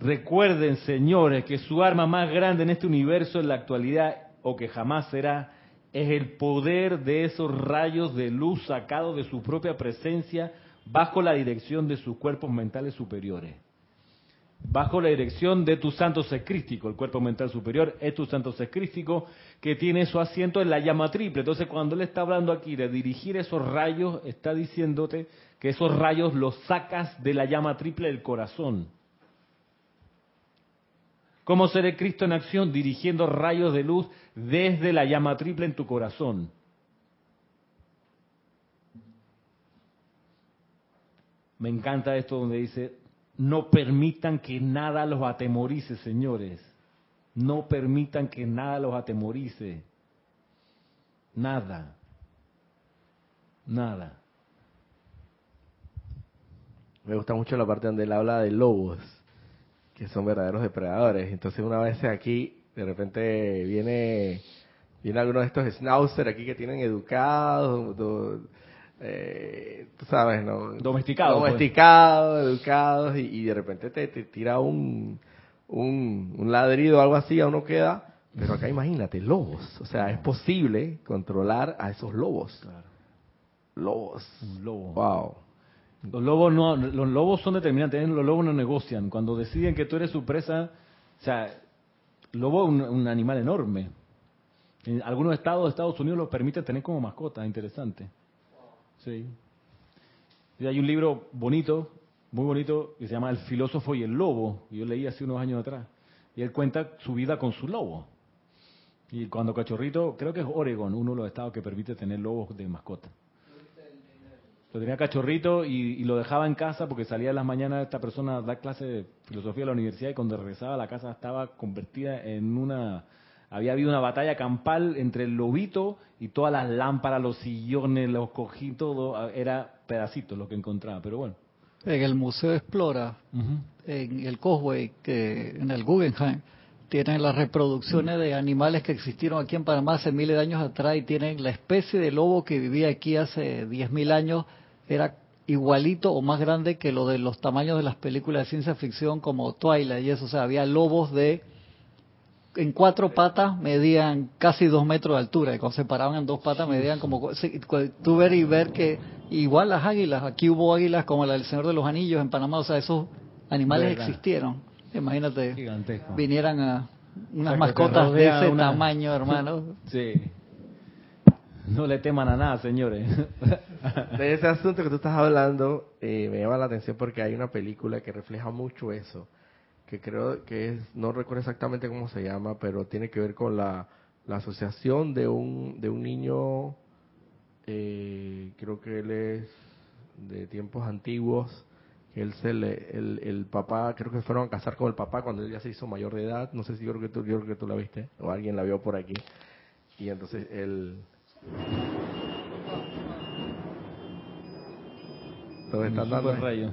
[SPEAKER 1] Recuerden, señores, que su arma más grande en este universo en la actualidad, o que jamás será, es el poder de esos rayos de luz sacados de su propia presencia bajo la dirección de sus cuerpos mentales superiores. Bajo la dirección de tu santo secrístico, el cuerpo mental superior es tu santo secrístico que tiene su asiento en la llama triple. Entonces, cuando él está hablando aquí de dirigir esos rayos, está diciéndote que esos rayos los sacas de la llama triple del corazón ¿Cómo seré Cristo en acción dirigiendo rayos de luz desde la llama triple en tu corazón? Me encanta esto donde dice, no permitan que nada los atemorice, señores. No permitan que nada los atemorice. Nada. Nada.
[SPEAKER 2] Me gusta mucho la parte donde él habla de lobos que son verdaderos depredadores. Entonces una vez aquí, de repente viene viene alguno de estos schnauzer aquí que tienen educados, eh, tú sabes, ¿no?
[SPEAKER 1] Domesticados.
[SPEAKER 2] Pues. Domesticados, educados, y, de repente te, tira un, un, un ladrido o algo así, a uno queda. Pero acá imagínate, lobos. O sea, es posible controlar a esos lobos. Lobos.
[SPEAKER 1] Un lobo.
[SPEAKER 2] Wow.
[SPEAKER 1] Los lobos no, los lobos son determinantes, los lobos no negocian. Cuando deciden que tú eres su presa, o sea, lobo es un, animal enorme. En algunos estados de Estados Unidos lo permiten tener como mascota, interesante. Sí. Y hay un libro bonito, muy bonito, que se llama El filósofo y el lobo. Yo leí hace unos años atrás. Y él cuenta su vida con su lobo. Y cuando cachorrito, creo que es Oregon, uno de los estados que permite tener lobos de mascota. Lo tenía cachorrito y, lo dejaba en casa porque salía en las mañanas esta persona a dar clase de filosofía a la universidad y cuando regresaba a la casa estaba convertida en una... Había habido una batalla campal entre el lobito y todas las lámparas, los sillones, los cogí, todo. Era pedacitos lo que encontraba, pero bueno.
[SPEAKER 4] En el Museo Explora, en el Cosway, que, en el Guggenheim, tienen las reproducciones de animales que existieron aquí en Panamá hace miles de años atrás y tienen la especie de lobo que vivía aquí hace 10.000 años era igualito o más grande que lo de los tamaños de las películas de ciencia ficción como Twilight y eso. O sea, había lobos de en cuatro patas medían casi dos metros de altura y cuando se paraban en dos patas medían como tú ver y ver que igual las águilas aquí hubo águilas como la del Señor de los Anillos en Panamá o sea esos animales existieron. Imagínate vinieran a unas mascotas de ese tamaño hermano. <laughs>
[SPEAKER 1] Sí no le teman a nada, señores. <laughs>
[SPEAKER 2] De ese asunto que tú estás hablando, eh, me llama la atención porque hay una película que refleja mucho eso, que creo que es, no recuerdo exactamente cómo se llama, pero tiene que ver con la, asociación de un, de un niño, eh, creo que él es de tiempos antiguos, que él se le, el, el, papá, creo que fueron a casar con el papá cuando él ya se hizo mayor de edad, no sé si yo creo que tú, yo creo que tú la viste, o alguien la vio por aquí, y entonces él
[SPEAKER 1] ¿Dónde están dando? rayo.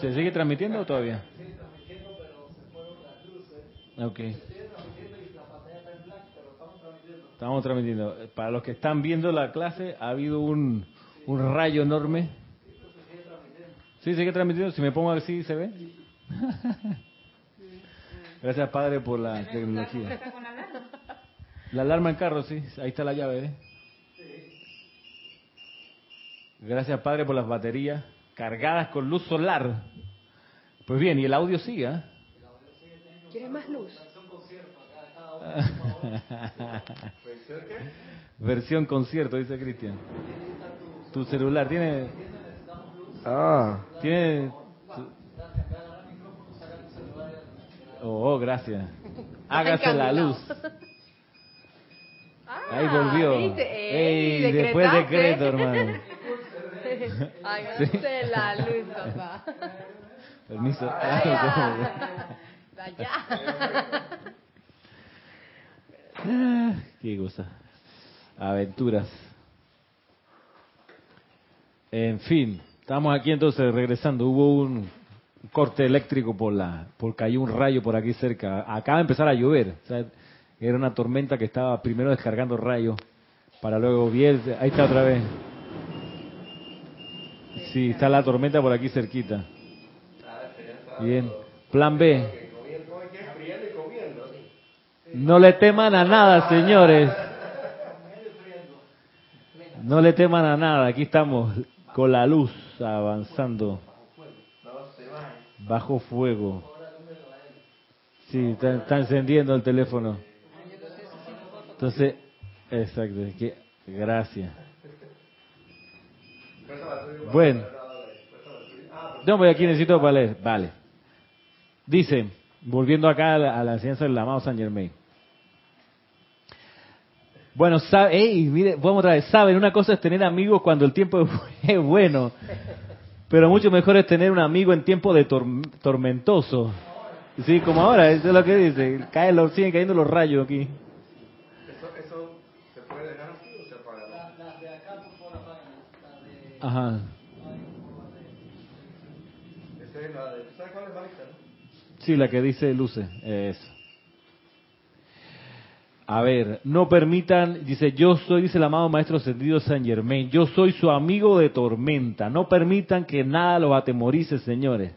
[SPEAKER 1] ¿Se sigue transmitiendo todavía? Ok. Estamos transmitiendo. Para los que están viendo la clase, ha habido un, un rayo enorme. Sí, sigue transmitiendo. Si me pongo así, ¿se ve? <laughs> Gracias, Padre, por la tecnología. La alarma en carro, sí. Ahí está la llave, ¿eh? Gracias, Padre, por las baterías cargadas con luz solar. Pues bien, y el audio sigue, ¿eh?
[SPEAKER 5] ¿Quieres más luz? <laughs>
[SPEAKER 1] Versión concierto, dice Cristian. Tu celular tiene.
[SPEAKER 2] Ah.
[SPEAKER 1] Tiene. Oh, gracias. <laughs> Hágase la luz. <laughs> Ahí volvió. Ey, después decreto, hermano. <laughs>
[SPEAKER 5] Hágase la luz, papá.
[SPEAKER 1] Permiso.
[SPEAKER 5] Vaya. <laughs>
[SPEAKER 1] Qué cosa. Aventuras. En fin, estamos aquí entonces regresando. Hubo un corte eléctrico por la, por cayó un rayo por aquí cerca. Acaba de empezar a llover. O sea, era una tormenta que estaba primero descargando rayos para luego bien. Ahí está otra vez. Sí, está la tormenta por aquí cerquita. Bien. Plan B. No le teman a nada, señores. No le teman a nada. Aquí estamos con la luz avanzando. Bajo fuego. Sí, está, encendiendo el teléfono. Entonces, exacto. Que, gracias. Bueno. No, voy aquí necesito para. Vale. Dice, volviendo acá a la, a enseñanza del amado San Germain. Bueno, sabe, hey, mire, vamos otra vez. Saben, una cosa es tener amigos cuando el tiempo <laughs> es bueno, pero mucho mejor es tener un amigo en tiempo de tormentoso. Sí, como ahora, eso es lo que dice. Caen los, siguen cayendo los rayos aquí.
[SPEAKER 2] ¿Eso, eso se puede dejar así o se apaga? Las de acá por la página.
[SPEAKER 1] de... Ajá.
[SPEAKER 2] Esa es la de... ¿Sabes cuál es Marisa, no?
[SPEAKER 1] Sí, la que dice luce. Eso. A ver, no permitan, dice, yo soy, dice el amado Maestro Ascendido San Germain, yo soy su amigo de tormenta. No permitan que nada los atemorice, señores.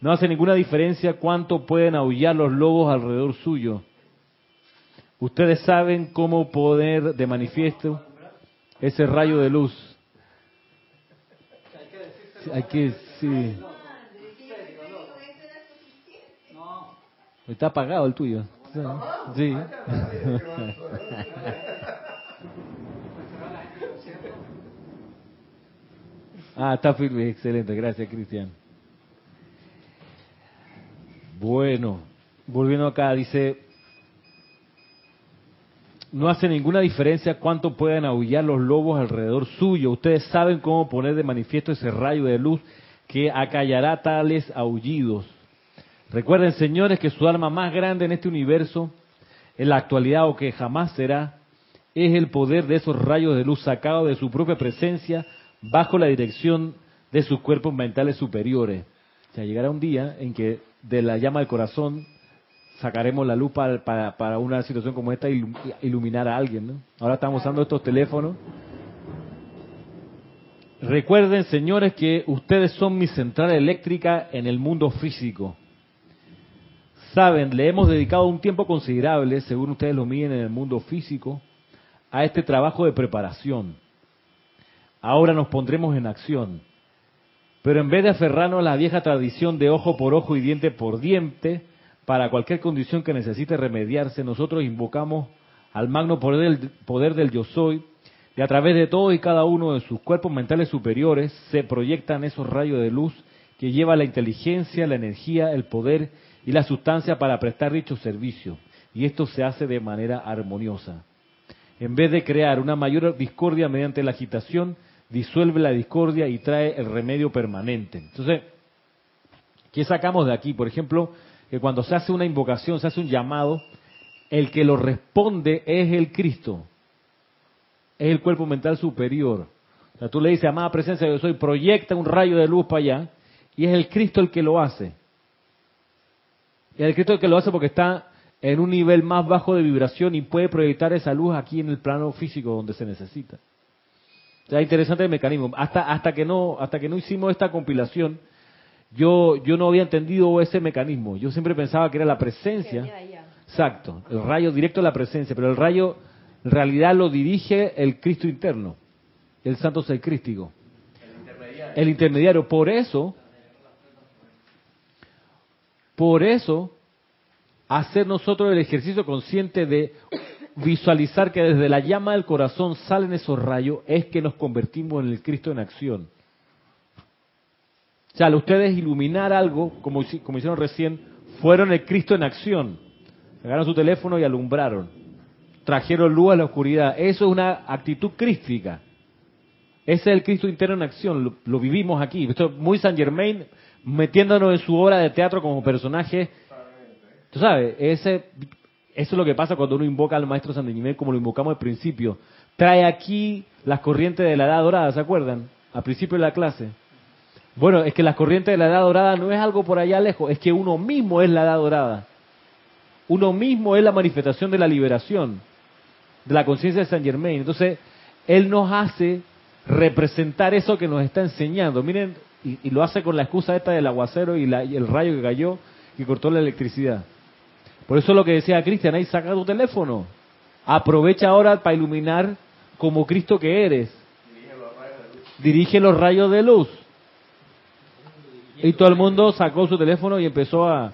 [SPEAKER 1] No hace ninguna diferencia cuánto pueden aullar los lobos alrededor suyo. Ustedes saben cómo poner de manifiesto ese rayo de luz. Hay que, sí. Está apagado el tuyo. Sí. Ah, está firme, excelente. Gracias, Cristian. Bueno, volviendo acá, dice, no hace ninguna diferencia cuánto puedan aullar los lobos alrededor suyo. Ustedes saben cómo poner de manifiesto ese rayo de luz que acallará tales aullidos. Recuerden, señores, que su arma más grande en este universo, en la actualidad o que jamás será, es el poder de esos rayos de luz sacados de su propia presencia bajo la dirección de sus cuerpos mentales superiores. O sea, llegará un día en que de la llama del corazón sacaremos la luz para, una situación como esta y iluminar a alguien. ¿no? Ahora estamos usando estos teléfonos. Recuerden, señores, que ustedes son mi central eléctrica en el mundo físico. Saben, le hemos dedicado un tiempo considerable, según ustedes lo miden en el mundo físico, a este trabajo de preparación. Ahora nos pondremos en acción. Pero en vez de aferrarnos a la vieja tradición de ojo por ojo y diente por diente, para cualquier condición que necesite remediarse, nosotros invocamos al magno poder del, poder del yo soy, y a través de todos y cada uno de sus cuerpos mentales superiores se proyectan esos rayos de luz que llevan la inteligencia, la energía, el poder y la sustancia para prestar dicho servicio. Y esto se hace de manera armoniosa. En vez de crear una mayor discordia mediante la agitación, disuelve la discordia y trae el remedio permanente. Entonces, ¿qué sacamos de aquí? Por ejemplo, que cuando se hace una invocación, se hace un llamado, el que lo responde es el Cristo, es el cuerpo mental superior. O sea, tú le dices, amada presencia, yo soy, proyecta un rayo de luz para allá, y es el Cristo el que lo hace. Y el Cristo que lo hace porque está en un nivel más bajo de vibración y puede proyectar esa luz aquí en el plano físico donde se necesita. O sea, interesante el mecanismo. Hasta, hasta, que no, hasta que no hicimos esta compilación, yo, yo no había entendido ese mecanismo. Yo siempre pensaba que era la presencia. Exacto, el rayo directo de la presencia, pero el rayo en realidad lo dirige el Cristo interno, el Santo Ser Crístico. El intermediario. El intermediario. Por eso, por eso, hacer nosotros el ejercicio consciente de visualizar que desde la llama del corazón salen esos rayos es que nos convertimos en el Cristo en acción. O sea, ustedes iluminar algo, como, hicieron recién, fueron el Cristo en acción. Agarraron su teléfono y alumbraron. Trajeron luz a la oscuridad. Eso es una actitud crística. Ese es el Cristo interno en acción. Lo, vivimos aquí. Esto es muy San Germain metiéndonos en su obra de teatro como personaje. Tú sabes, ese, eso es lo que pasa cuando uno invoca al maestro San como lo invocamos al principio. Trae aquí las corrientes de la edad dorada, ¿se acuerdan? Al principio de la clase. Bueno, es que las corrientes de la edad dorada no es algo por allá lejos, es que uno mismo es la edad dorada. Uno mismo es la manifestación de la liberación, de la conciencia de San Germain. Entonces, Él nos hace representar eso que nos está enseñando. Miren, y, lo hace con la excusa esta del aguacero y, la, y el rayo que cayó y cortó la electricidad. Por eso lo que decía Cristian, ahí saca tu teléfono. Aprovecha ahora para iluminar como Cristo que eres. Dirige los rayos de luz. Y todo el mundo sacó su teléfono y empezó a...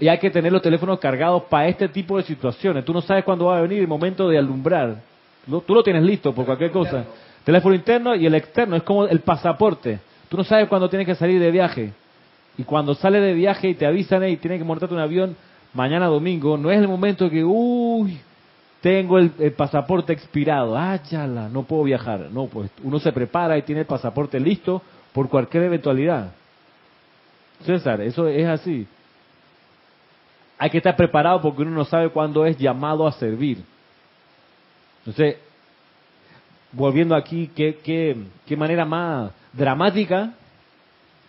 [SPEAKER 1] Y hay que tener los teléfonos cargados para este tipo de situaciones. Tú no sabes cuándo va a venir el momento de alumbrar. Tú lo tienes listo por cualquier cosa. Teléfono interno y el externo. Es como el pasaporte. Tú no sabes cuándo tienes que salir de viaje. Y cuando sales de viaje y te avisan y tienes que montarte un avión mañana domingo, no es el momento que, uy, tengo el, pasaporte expirado. Ah, no puedo viajar. No, pues uno se prepara y tiene el pasaporte listo por cualquier eventualidad. César, eso es así. Hay que estar preparado porque uno no sabe cuándo es llamado a servir. Entonces, volviendo aquí, qué, qué, qué manera más dramática,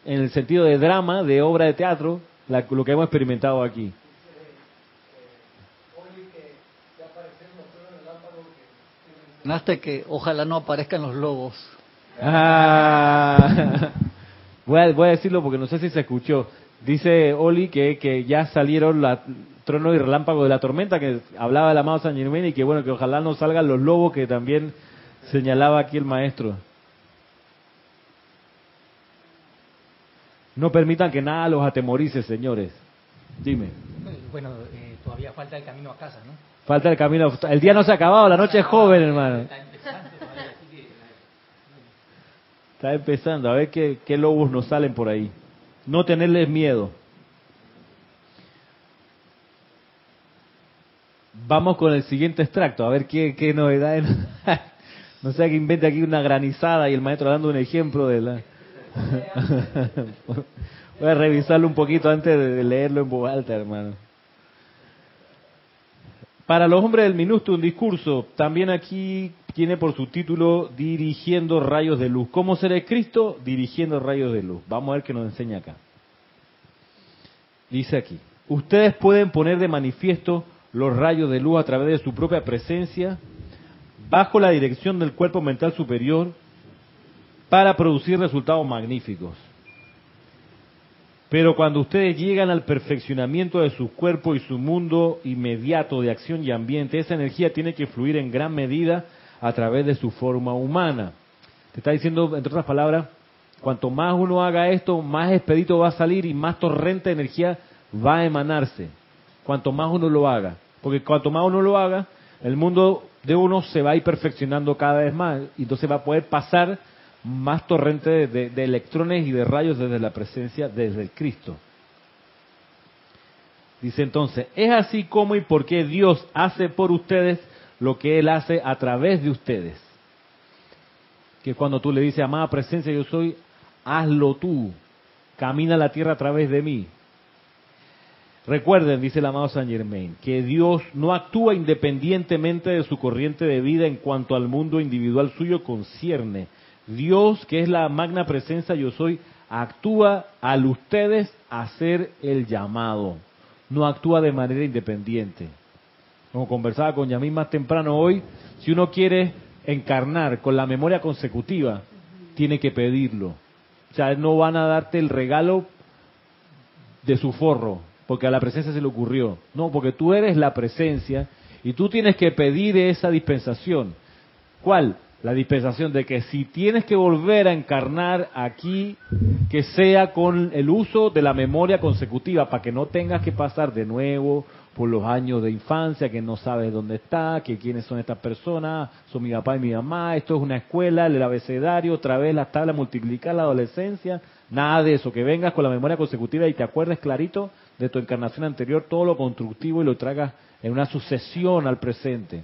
[SPEAKER 1] en el sentido de drama, de obra de teatro, lo que hemos experimentado aquí.
[SPEAKER 4] que ojalá no aparezcan los lobos.
[SPEAKER 1] Ah, <laughs> voy, a, voy a decirlo porque no sé si se escuchó. Dice Oli que, que ya salieron la trono y relámpago de la tormenta, que hablaba del amado San Germán y que bueno, que ojalá no salgan los lobos que también señalaba aquí el maestro. No permitan que nada los atemorice, señores. Dime.
[SPEAKER 3] Bueno, eh, todavía falta el camino a casa, ¿no?
[SPEAKER 1] Falta el camino. El día no se ha acabado, la noche es joven, hermano. Está empezando, a ver qué, qué lobos nos salen por ahí. No tenerles miedo. Vamos con el siguiente extracto, a ver qué, novedades. <laughs> no sé que invente aquí una granizada y el maestro dando un ejemplo de la. <laughs> Voy a revisarlo un poquito antes de leerlo en voz alta, hermano. Para los hombres del minuto, un discurso. También aquí tiene por su título Dirigiendo rayos de luz. ¿Cómo será Cristo? Dirigiendo rayos de luz. Vamos a ver qué nos enseña acá. Dice aquí, ustedes pueden poner de manifiesto los rayos de luz a través de su propia presencia, bajo la dirección del cuerpo mental superior, para producir resultados magníficos. Pero cuando ustedes llegan al perfeccionamiento de su cuerpo y su mundo inmediato de acción y ambiente, esa energía tiene que fluir en gran medida a través de su forma humana. Te está diciendo, entre otras palabras, cuanto más uno haga esto, más expedito va a salir y más torrente de energía va a emanarse. Cuanto más uno lo haga. Porque cuanto más uno lo haga, el mundo de uno se va a ir perfeccionando cada vez más. Y entonces va a poder pasar más torrente de, electrones y de rayos desde la presencia, desde el Cristo. Dice entonces, es así como y por qué Dios hace por ustedes lo que Él hace a través de ustedes. Que cuando tú le dices, amada presencia, yo soy, hazlo tú, camina la tierra a través de mí. Recuerden, dice el amado Saint Germain, que Dios no actúa independientemente de su corriente de vida en cuanto al mundo individual suyo concierne, Dios, que es la magna presencia yo soy, actúa al ustedes hacer el llamado. No actúa de manera independiente. Como conversaba con Yamín más temprano hoy, si uno quiere encarnar con la memoria consecutiva, tiene que pedirlo. O sea, no van a darte el regalo de su forro, porque a la presencia se le ocurrió. No, porque tú eres la presencia y tú tienes que pedir esa dispensación. ¿Cuál? la dispensación de que si tienes que volver a encarnar aquí, que sea con el uso de la memoria consecutiva, para que no tengas que pasar de nuevo por los años de infancia, que no sabes dónde está, que quiénes son estas personas, son mi papá y mi mamá, esto es una escuela, el abecedario, otra vez las tablas, multiplicar la adolescencia, nada de eso, que vengas con la memoria consecutiva y te acuerdes clarito de tu encarnación anterior, todo lo constructivo y lo traigas en una sucesión al presente.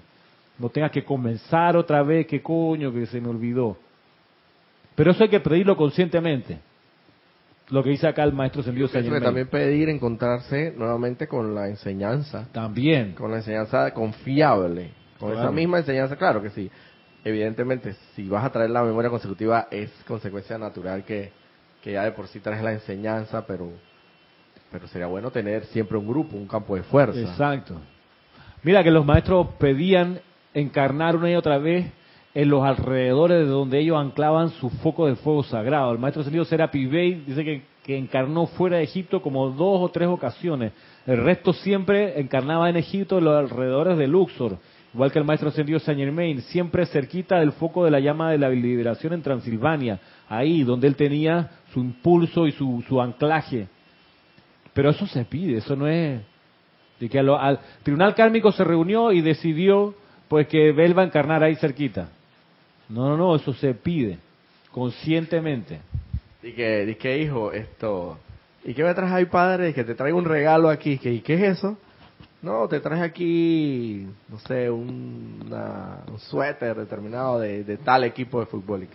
[SPEAKER 1] No tengas que comenzar otra vez, qué coño, que se me olvidó. Pero eso hay que pedirlo conscientemente. Lo que dice acá el maestro Sendido.
[SPEAKER 2] También pedir encontrarse nuevamente con la enseñanza.
[SPEAKER 1] También.
[SPEAKER 2] Con la enseñanza confiable. Con esa misma enseñanza, claro que sí. Evidentemente, si vas a traer la memoria consecutiva, es consecuencia natural que, que ya de por sí traes la enseñanza, pero, pero sería bueno tener siempre un grupo, un campo de fuerza.
[SPEAKER 1] Exacto. Mira que los maestros pedían encarnar una y otra vez en los alrededores de donde ellos anclaban su foco de fuego sagrado. El maestro ascendido Serapi Bey dice que, que encarnó fuera de Egipto como dos o tres ocasiones. El resto siempre encarnaba en Egipto, en los alrededores de Luxor. Igual que el maestro ascendido Saint Germain, siempre cerquita del foco de la llama de la liberación en Transilvania, ahí donde él tenía su impulso y su, su anclaje. Pero eso se pide, eso no es... De que al tribunal kármico se reunió y decidió pues que él va a encarnar ahí cerquita. No, no, no, eso se pide conscientemente.
[SPEAKER 2] Y que, y que hijo, esto, ¿y qué me traes ahí, padre? Que te traigo un regalo aquí. ¿Y qué es eso? No, te traje aquí, no sé, un, un suéter determinado de, tal equipo de fútbol.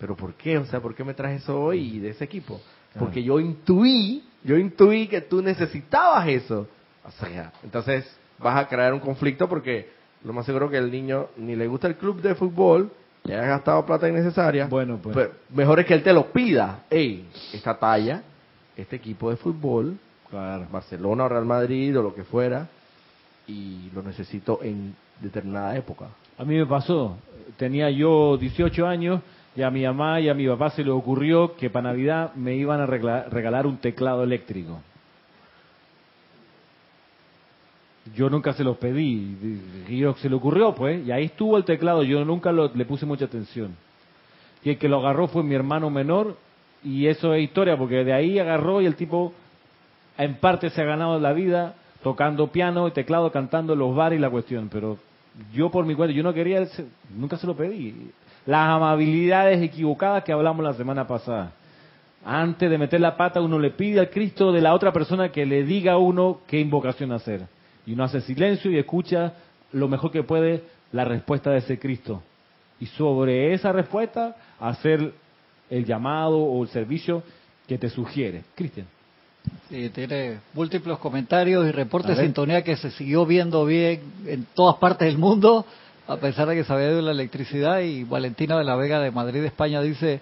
[SPEAKER 2] Pero ¿por qué? O sea, ¿por qué me traes eso hoy de ese equipo? Porque yo intuí, yo intuí que tú necesitabas eso. O sea, entonces vas a crear un conflicto porque lo más seguro que el niño ni le gusta el club de fútbol, y haya gastado plata innecesaria.
[SPEAKER 1] Bueno, pues.
[SPEAKER 2] mejor es que él te lo pida. Ey, esta talla, este equipo de fútbol, Barcelona o Real Madrid o lo que fuera, y lo necesito en determinada época.
[SPEAKER 1] A mí me pasó, tenía yo 18 años y a mi mamá y a mi papá se le ocurrió que para Navidad me iban a regalar un teclado eléctrico. Yo nunca se los pedí, y se le ocurrió pues, y ahí estuvo el teclado, yo nunca le puse mucha atención. Y el que lo agarró fue mi hermano menor, y eso es historia, porque de ahí agarró y el tipo en parte se ha ganado la vida tocando piano y teclado, cantando en los bares y la cuestión, pero yo por mi cuenta, yo no quería, nunca se lo pedí. Las amabilidades equivocadas que hablamos la semana pasada. Antes de meter la pata, uno le pide al Cristo de la otra persona que le diga a uno qué invocación hacer. Y uno hace silencio y escucha lo mejor que puede la respuesta de ese Cristo. Y sobre esa respuesta, hacer el llamado o el servicio que te sugiere. Cristian.
[SPEAKER 4] Sí, tiene múltiples comentarios y reportes de sintonía que se siguió viendo bien en todas partes del mundo, a pesar de que se había ido la electricidad. Y Valentina de la Vega de Madrid, España, dice,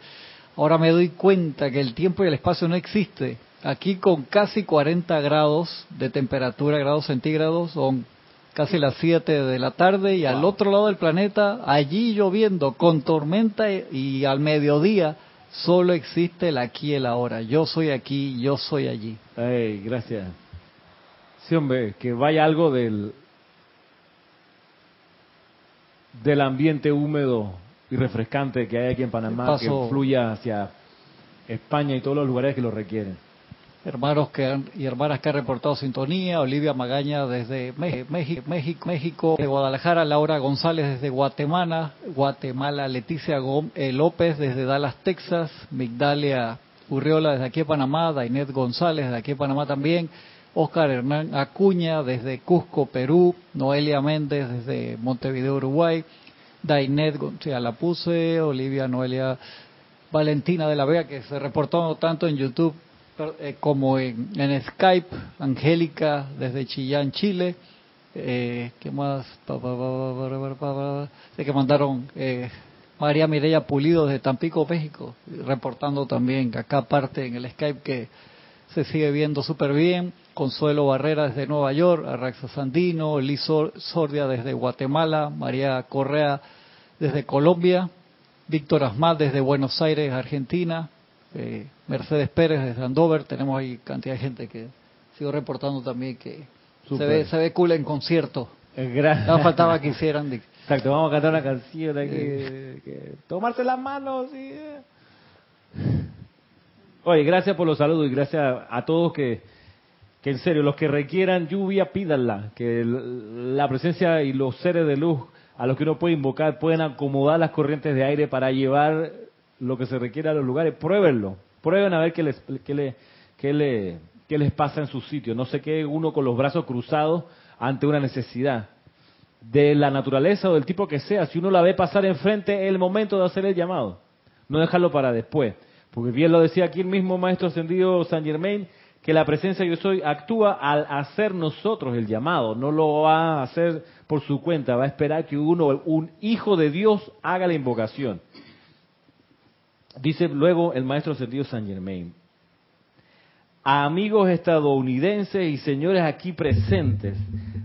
[SPEAKER 4] ahora me doy cuenta que el tiempo y el espacio no existe. Aquí con casi 40 grados de temperatura, grados centígrados, son casi las 7 de la tarde y al otro lado del planeta, allí lloviendo con tormenta y al mediodía Solo existe el aquí y el ahora. Yo soy aquí, yo soy allí.
[SPEAKER 1] Ay, gracias. Sí, hombre, que vaya algo del del ambiente húmedo y refrescante que hay aquí en Panamá, que fluya hacia España y todos los lugares que lo requieren
[SPEAKER 4] hermanos que y hermanas que han reportado sintonía, Olivia Magaña desde México, México, México, de Guadalajara, Laura González desde Guatemala, Guatemala, Leticia eh, López desde Dallas, Texas, Migdalia Urriola desde aquí de Panamá, Dainet González desde aquí de Panamá también, Oscar Hernán Acuña desde Cusco, Perú, Noelia Méndez desde Montevideo, Uruguay, Dainet, ya la puse, Olivia Noelia Valentina de la Vega, que se reportó tanto en YouTube como en, Skype, Angélica desde Chillán, Chile. Eh, ¿Qué más? Sé que mandaron eh, María Mireya Pulido desde Tampico, México, reportando también acá parte en el Skype que se sigue viendo súper bien. Consuelo Barrera desde Nueva York, Arraxa Sandino, Liz Sordia desde Guatemala, María Correa desde Colombia, Víctor Asmat desde Buenos Aires, Argentina, eh, Mercedes Pérez desde Andover, tenemos ahí cantidad de gente que sigo reportando también que se ve, se ve cool en concierto. No faltaba que hicieran.
[SPEAKER 1] Exacto, vamos a cantar una canción aquí. Que, tomarse las manos. Y... Eh. Oye, gracias por los saludos y gracias a todos que, que en serio, los que requieran lluvia, pídanla. Que la presencia y los seres de luz a los que uno puede invocar pueden acomodar las corrientes de aire para llevar lo que se requiere a los lugares, pruébenlo, prueben a ver qué les, qué le, qué les pasa en su sitio. No se quede uno con los brazos cruzados ante una necesidad de la naturaleza o del tipo que sea. Si uno la ve pasar enfrente, es el momento de hacer el llamado, no dejarlo para después. Porque bien lo decía aquí el mismo maestro ascendido San Germain, que la presencia yo soy actúa al hacer nosotros el llamado, no lo va a hacer por su cuenta, va a esperar que uno, un hijo de Dios, haga la invocación. Dice luego el maestro ascendido San Germain, amigos estadounidenses y señores aquí presentes,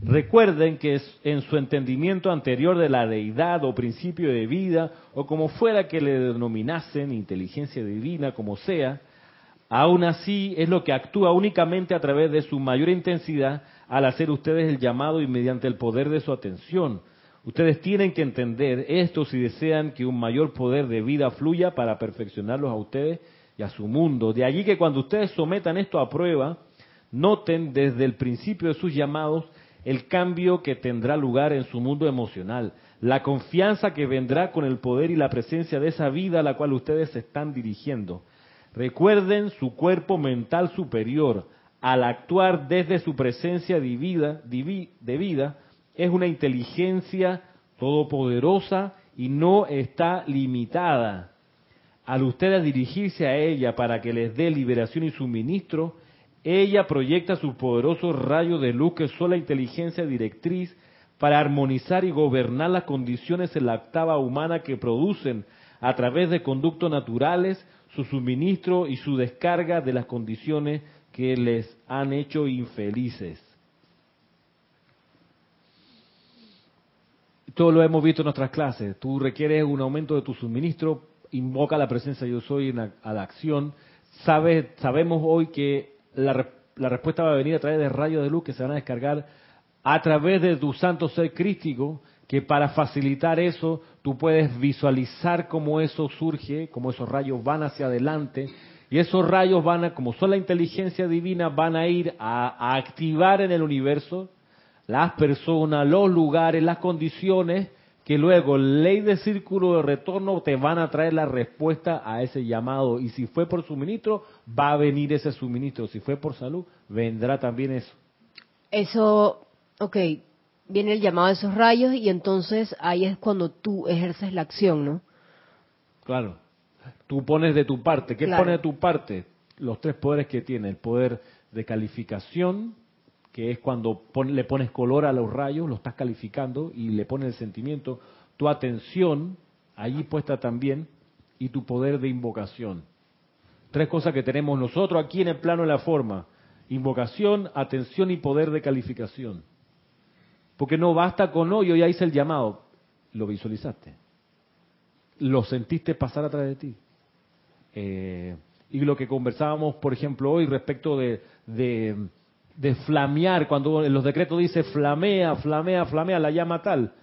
[SPEAKER 1] recuerden que en su entendimiento anterior de la deidad o principio de vida, o como fuera que le denominasen, inteligencia divina, como sea, aún así es lo que actúa únicamente a través de su mayor intensidad al hacer ustedes el llamado y mediante el poder de su atención. Ustedes tienen que entender esto si desean que un mayor poder de vida fluya para perfeccionarlos a ustedes y a su mundo. De allí que cuando ustedes sometan esto a prueba, noten desde el principio de sus llamados el cambio que tendrá lugar en su mundo emocional, la confianza que vendrá con el poder y la presencia de esa vida a la cual ustedes se están dirigiendo. Recuerden su cuerpo mental superior, al actuar desde su presencia divina, de vida, es una inteligencia todopoderosa y no está limitada al ustedes dirigirse a ella para que les dé liberación y suministro, ella proyecta su poderoso rayo de luz que es sola inteligencia directriz para armonizar y gobernar las condiciones en la octava humana que producen a través de conductos naturales su suministro y su descarga de las condiciones que les han hecho infelices. Todo lo hemos visto en nuestras clases. Tú requieres un aumento de tu suministro invoca la presencia yo soy a la acción, sabe, sabemos hoy que la, la, respuesta va a venir a través de rayos de luz que se van a descargar a través de tu santo ser crístico, que para facilitar eso tú puedes visualizar cómo eso surge, cómo esos rayos van hacia adelante, y esos rayos van a, como son la inteligencia divina, van a ir a activar en el universo las personas, los lugares, las condiciones que luego, ley de círculo de retorno, te van a traer la respuesta a ese llamado. Y si fue por suministro, va a venir ese suministro. Si fue por salud, vendrá también eso.
[SPEAKER 5] Eso, ok, viene el llamado de esos rayos y entonces ahí es cuando tú ejerces la acción, ¿no?
[SPEAKER 1] Claro. Tú pones de tu parte. ¿Qué pone de tu parte? Los tres poderes que tiene. El poder de calificación, que es cuando le pones color a los rayos, lo estás calificando y le pones el sentimiento, tu atención, allí puesta también, y tu poder de invocación. Tres cosas que tenemos nosotros aquí en el plano de la forma. Invocación, atención y poder de calificación. Porque no basta con hoy, yo ya hice el llamado. Lo visualizaste. Lo sentiste pasar atrás de ti. Eh, y lo que conversábamos, por ejemplo, hoy respecto de flamear, cuando en los decretos dice flamea, flamea, flamea, la llama tal,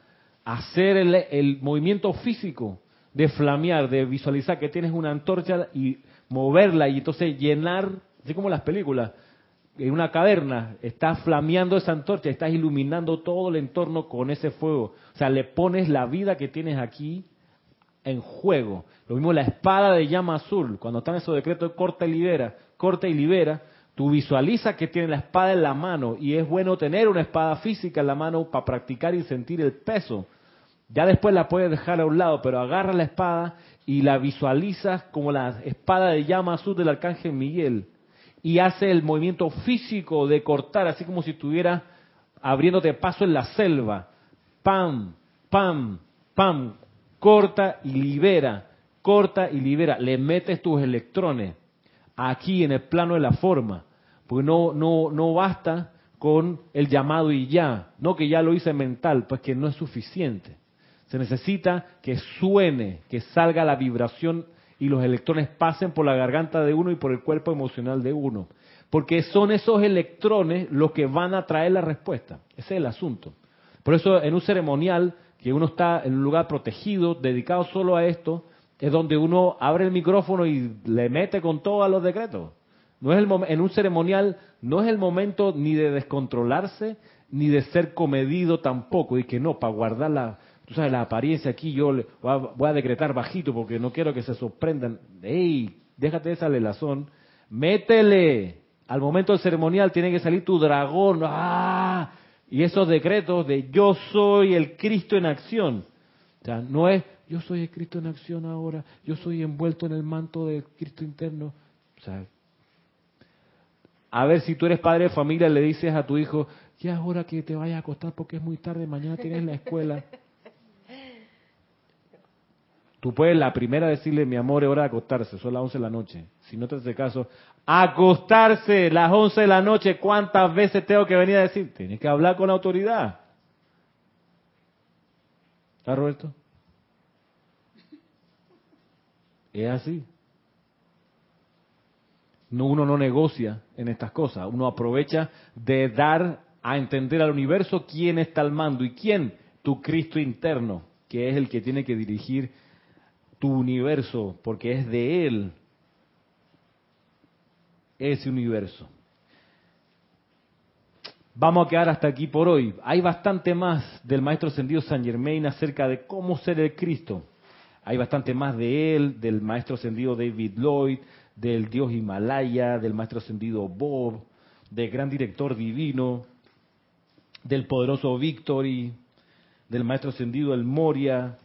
[SPEAKER 1] hacer el, movimiento físico de flamear, de visualizar que tienes una antorcha y moverla y entonces llenar, así como las películas, en una caverna, estás flameando esa antorcha, estás iluminando todo el entorno con ese fuego. O sea, le pones la vida que tienes aquí en juego. Lo mismo la espada de llama azul, cuando está en esos decretos corta y libera, corta y libera, Tú visualizas que tiene la espada en la mano y es bueno tener una espada física en la mano para practicar y sentir el peso. Ya después la puedes dejar a un lado, pero agarra la espada y la visualizas como la espada de llama azul del arcángel Miguel y hace el movimiento físico de cortar, así como si estuviera abriéndote paso en la selva. Pam, pam, pam, corta y libera, corta y libera. Le metes tus electrones aquí en el plano de la forma, porque no, no, no basta con el llamado y ya, no que ya lo hice mental, pues que no es suficiente. Se necesita que suene, que salga la vibración y los electrones pasen por la garganta de uno y por el cuerpo emocional de uno. Porque son esos electrones los que van a traer la respuesta. Ese es el asunto. Por eso en un ceremonial, que uno está en un lugar protegido, dedicado solo a esto, es donde uno abre el micrófono y le mete con todo a los decretos. No es el en un ceremonial no es el momento ni de descontrolarse ni de ser comedido tampoco y que no para guardar la tú sabes la apariencia aquí yo le, voy, a, decretar bajito porque no quiero que se sorprendan. Ey, déjate esa lelazón, métele. Al momento del ceremonial tiene que salir tu dragón, ¡ah! Y esos decretos de yo soy el Cristo en acción. O sea, no es yo soy el Cristo en acción ahora, yo soy envuelto en el manto del Cristo interno. O sea, a ver si tú eres padre de familia, le dices a tu hijo, ya es hora que te vayas a acostar porque es muy tarde, mañana tienes la escuela. <laughs> Tú puedes la primera decirle, mi amor, es hora de acostarse, son las 11 de la noche. Si no te hace caso, acostarse las 11 de la noche, ¿cuántas veces tengo que venir a decir? Tienes que hablar con autoridad. ¿Está Roberto? <laughs> Es así. No, uno no negocia en estas cosas, uno aprovecha de dar a entender al universo quién está al mando y quién, tu Cristo interno, que es el que tiene que dirigir tu universo, porque es de Él ese universo. Vamos a quedar hasta aquí por hoy. Hay bastante más del Maestro Ascendido San Germain acerca de cómo ser el Cristo. Hay bastante más de él, del Maestro Ascendido David Lloyd, del Dios Himalaya, del Maestro Ascendido Bob, del Gran Director Divino, del poderoso Victory, del Maestro Ascendido El Moria.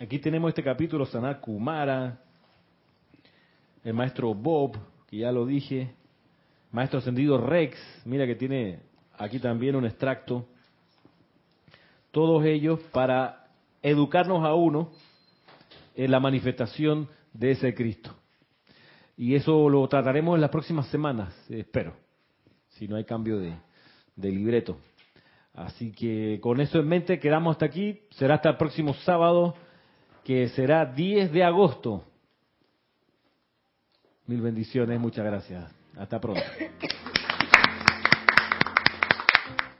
[SPEAKER 1] Aquí tenemos este capítulo, Sanar Kumara, el Maestro Bob, que ya lo dije, Maestro Ascendido Rex, mira que tiene aquí también un extracto. Todos ellos para educarnos a uno en la manifestación de ese Cristo. Y eso lo trataremos en las próximas semanas, espero, si no hay cambio de, de libreto. Así que con eso en mente quedamos hasta aquí. Será hasta el próximo sábado, que será 10 de agosto. Mil bendiciones, muchas gracias. Hasta pronto. <laughs>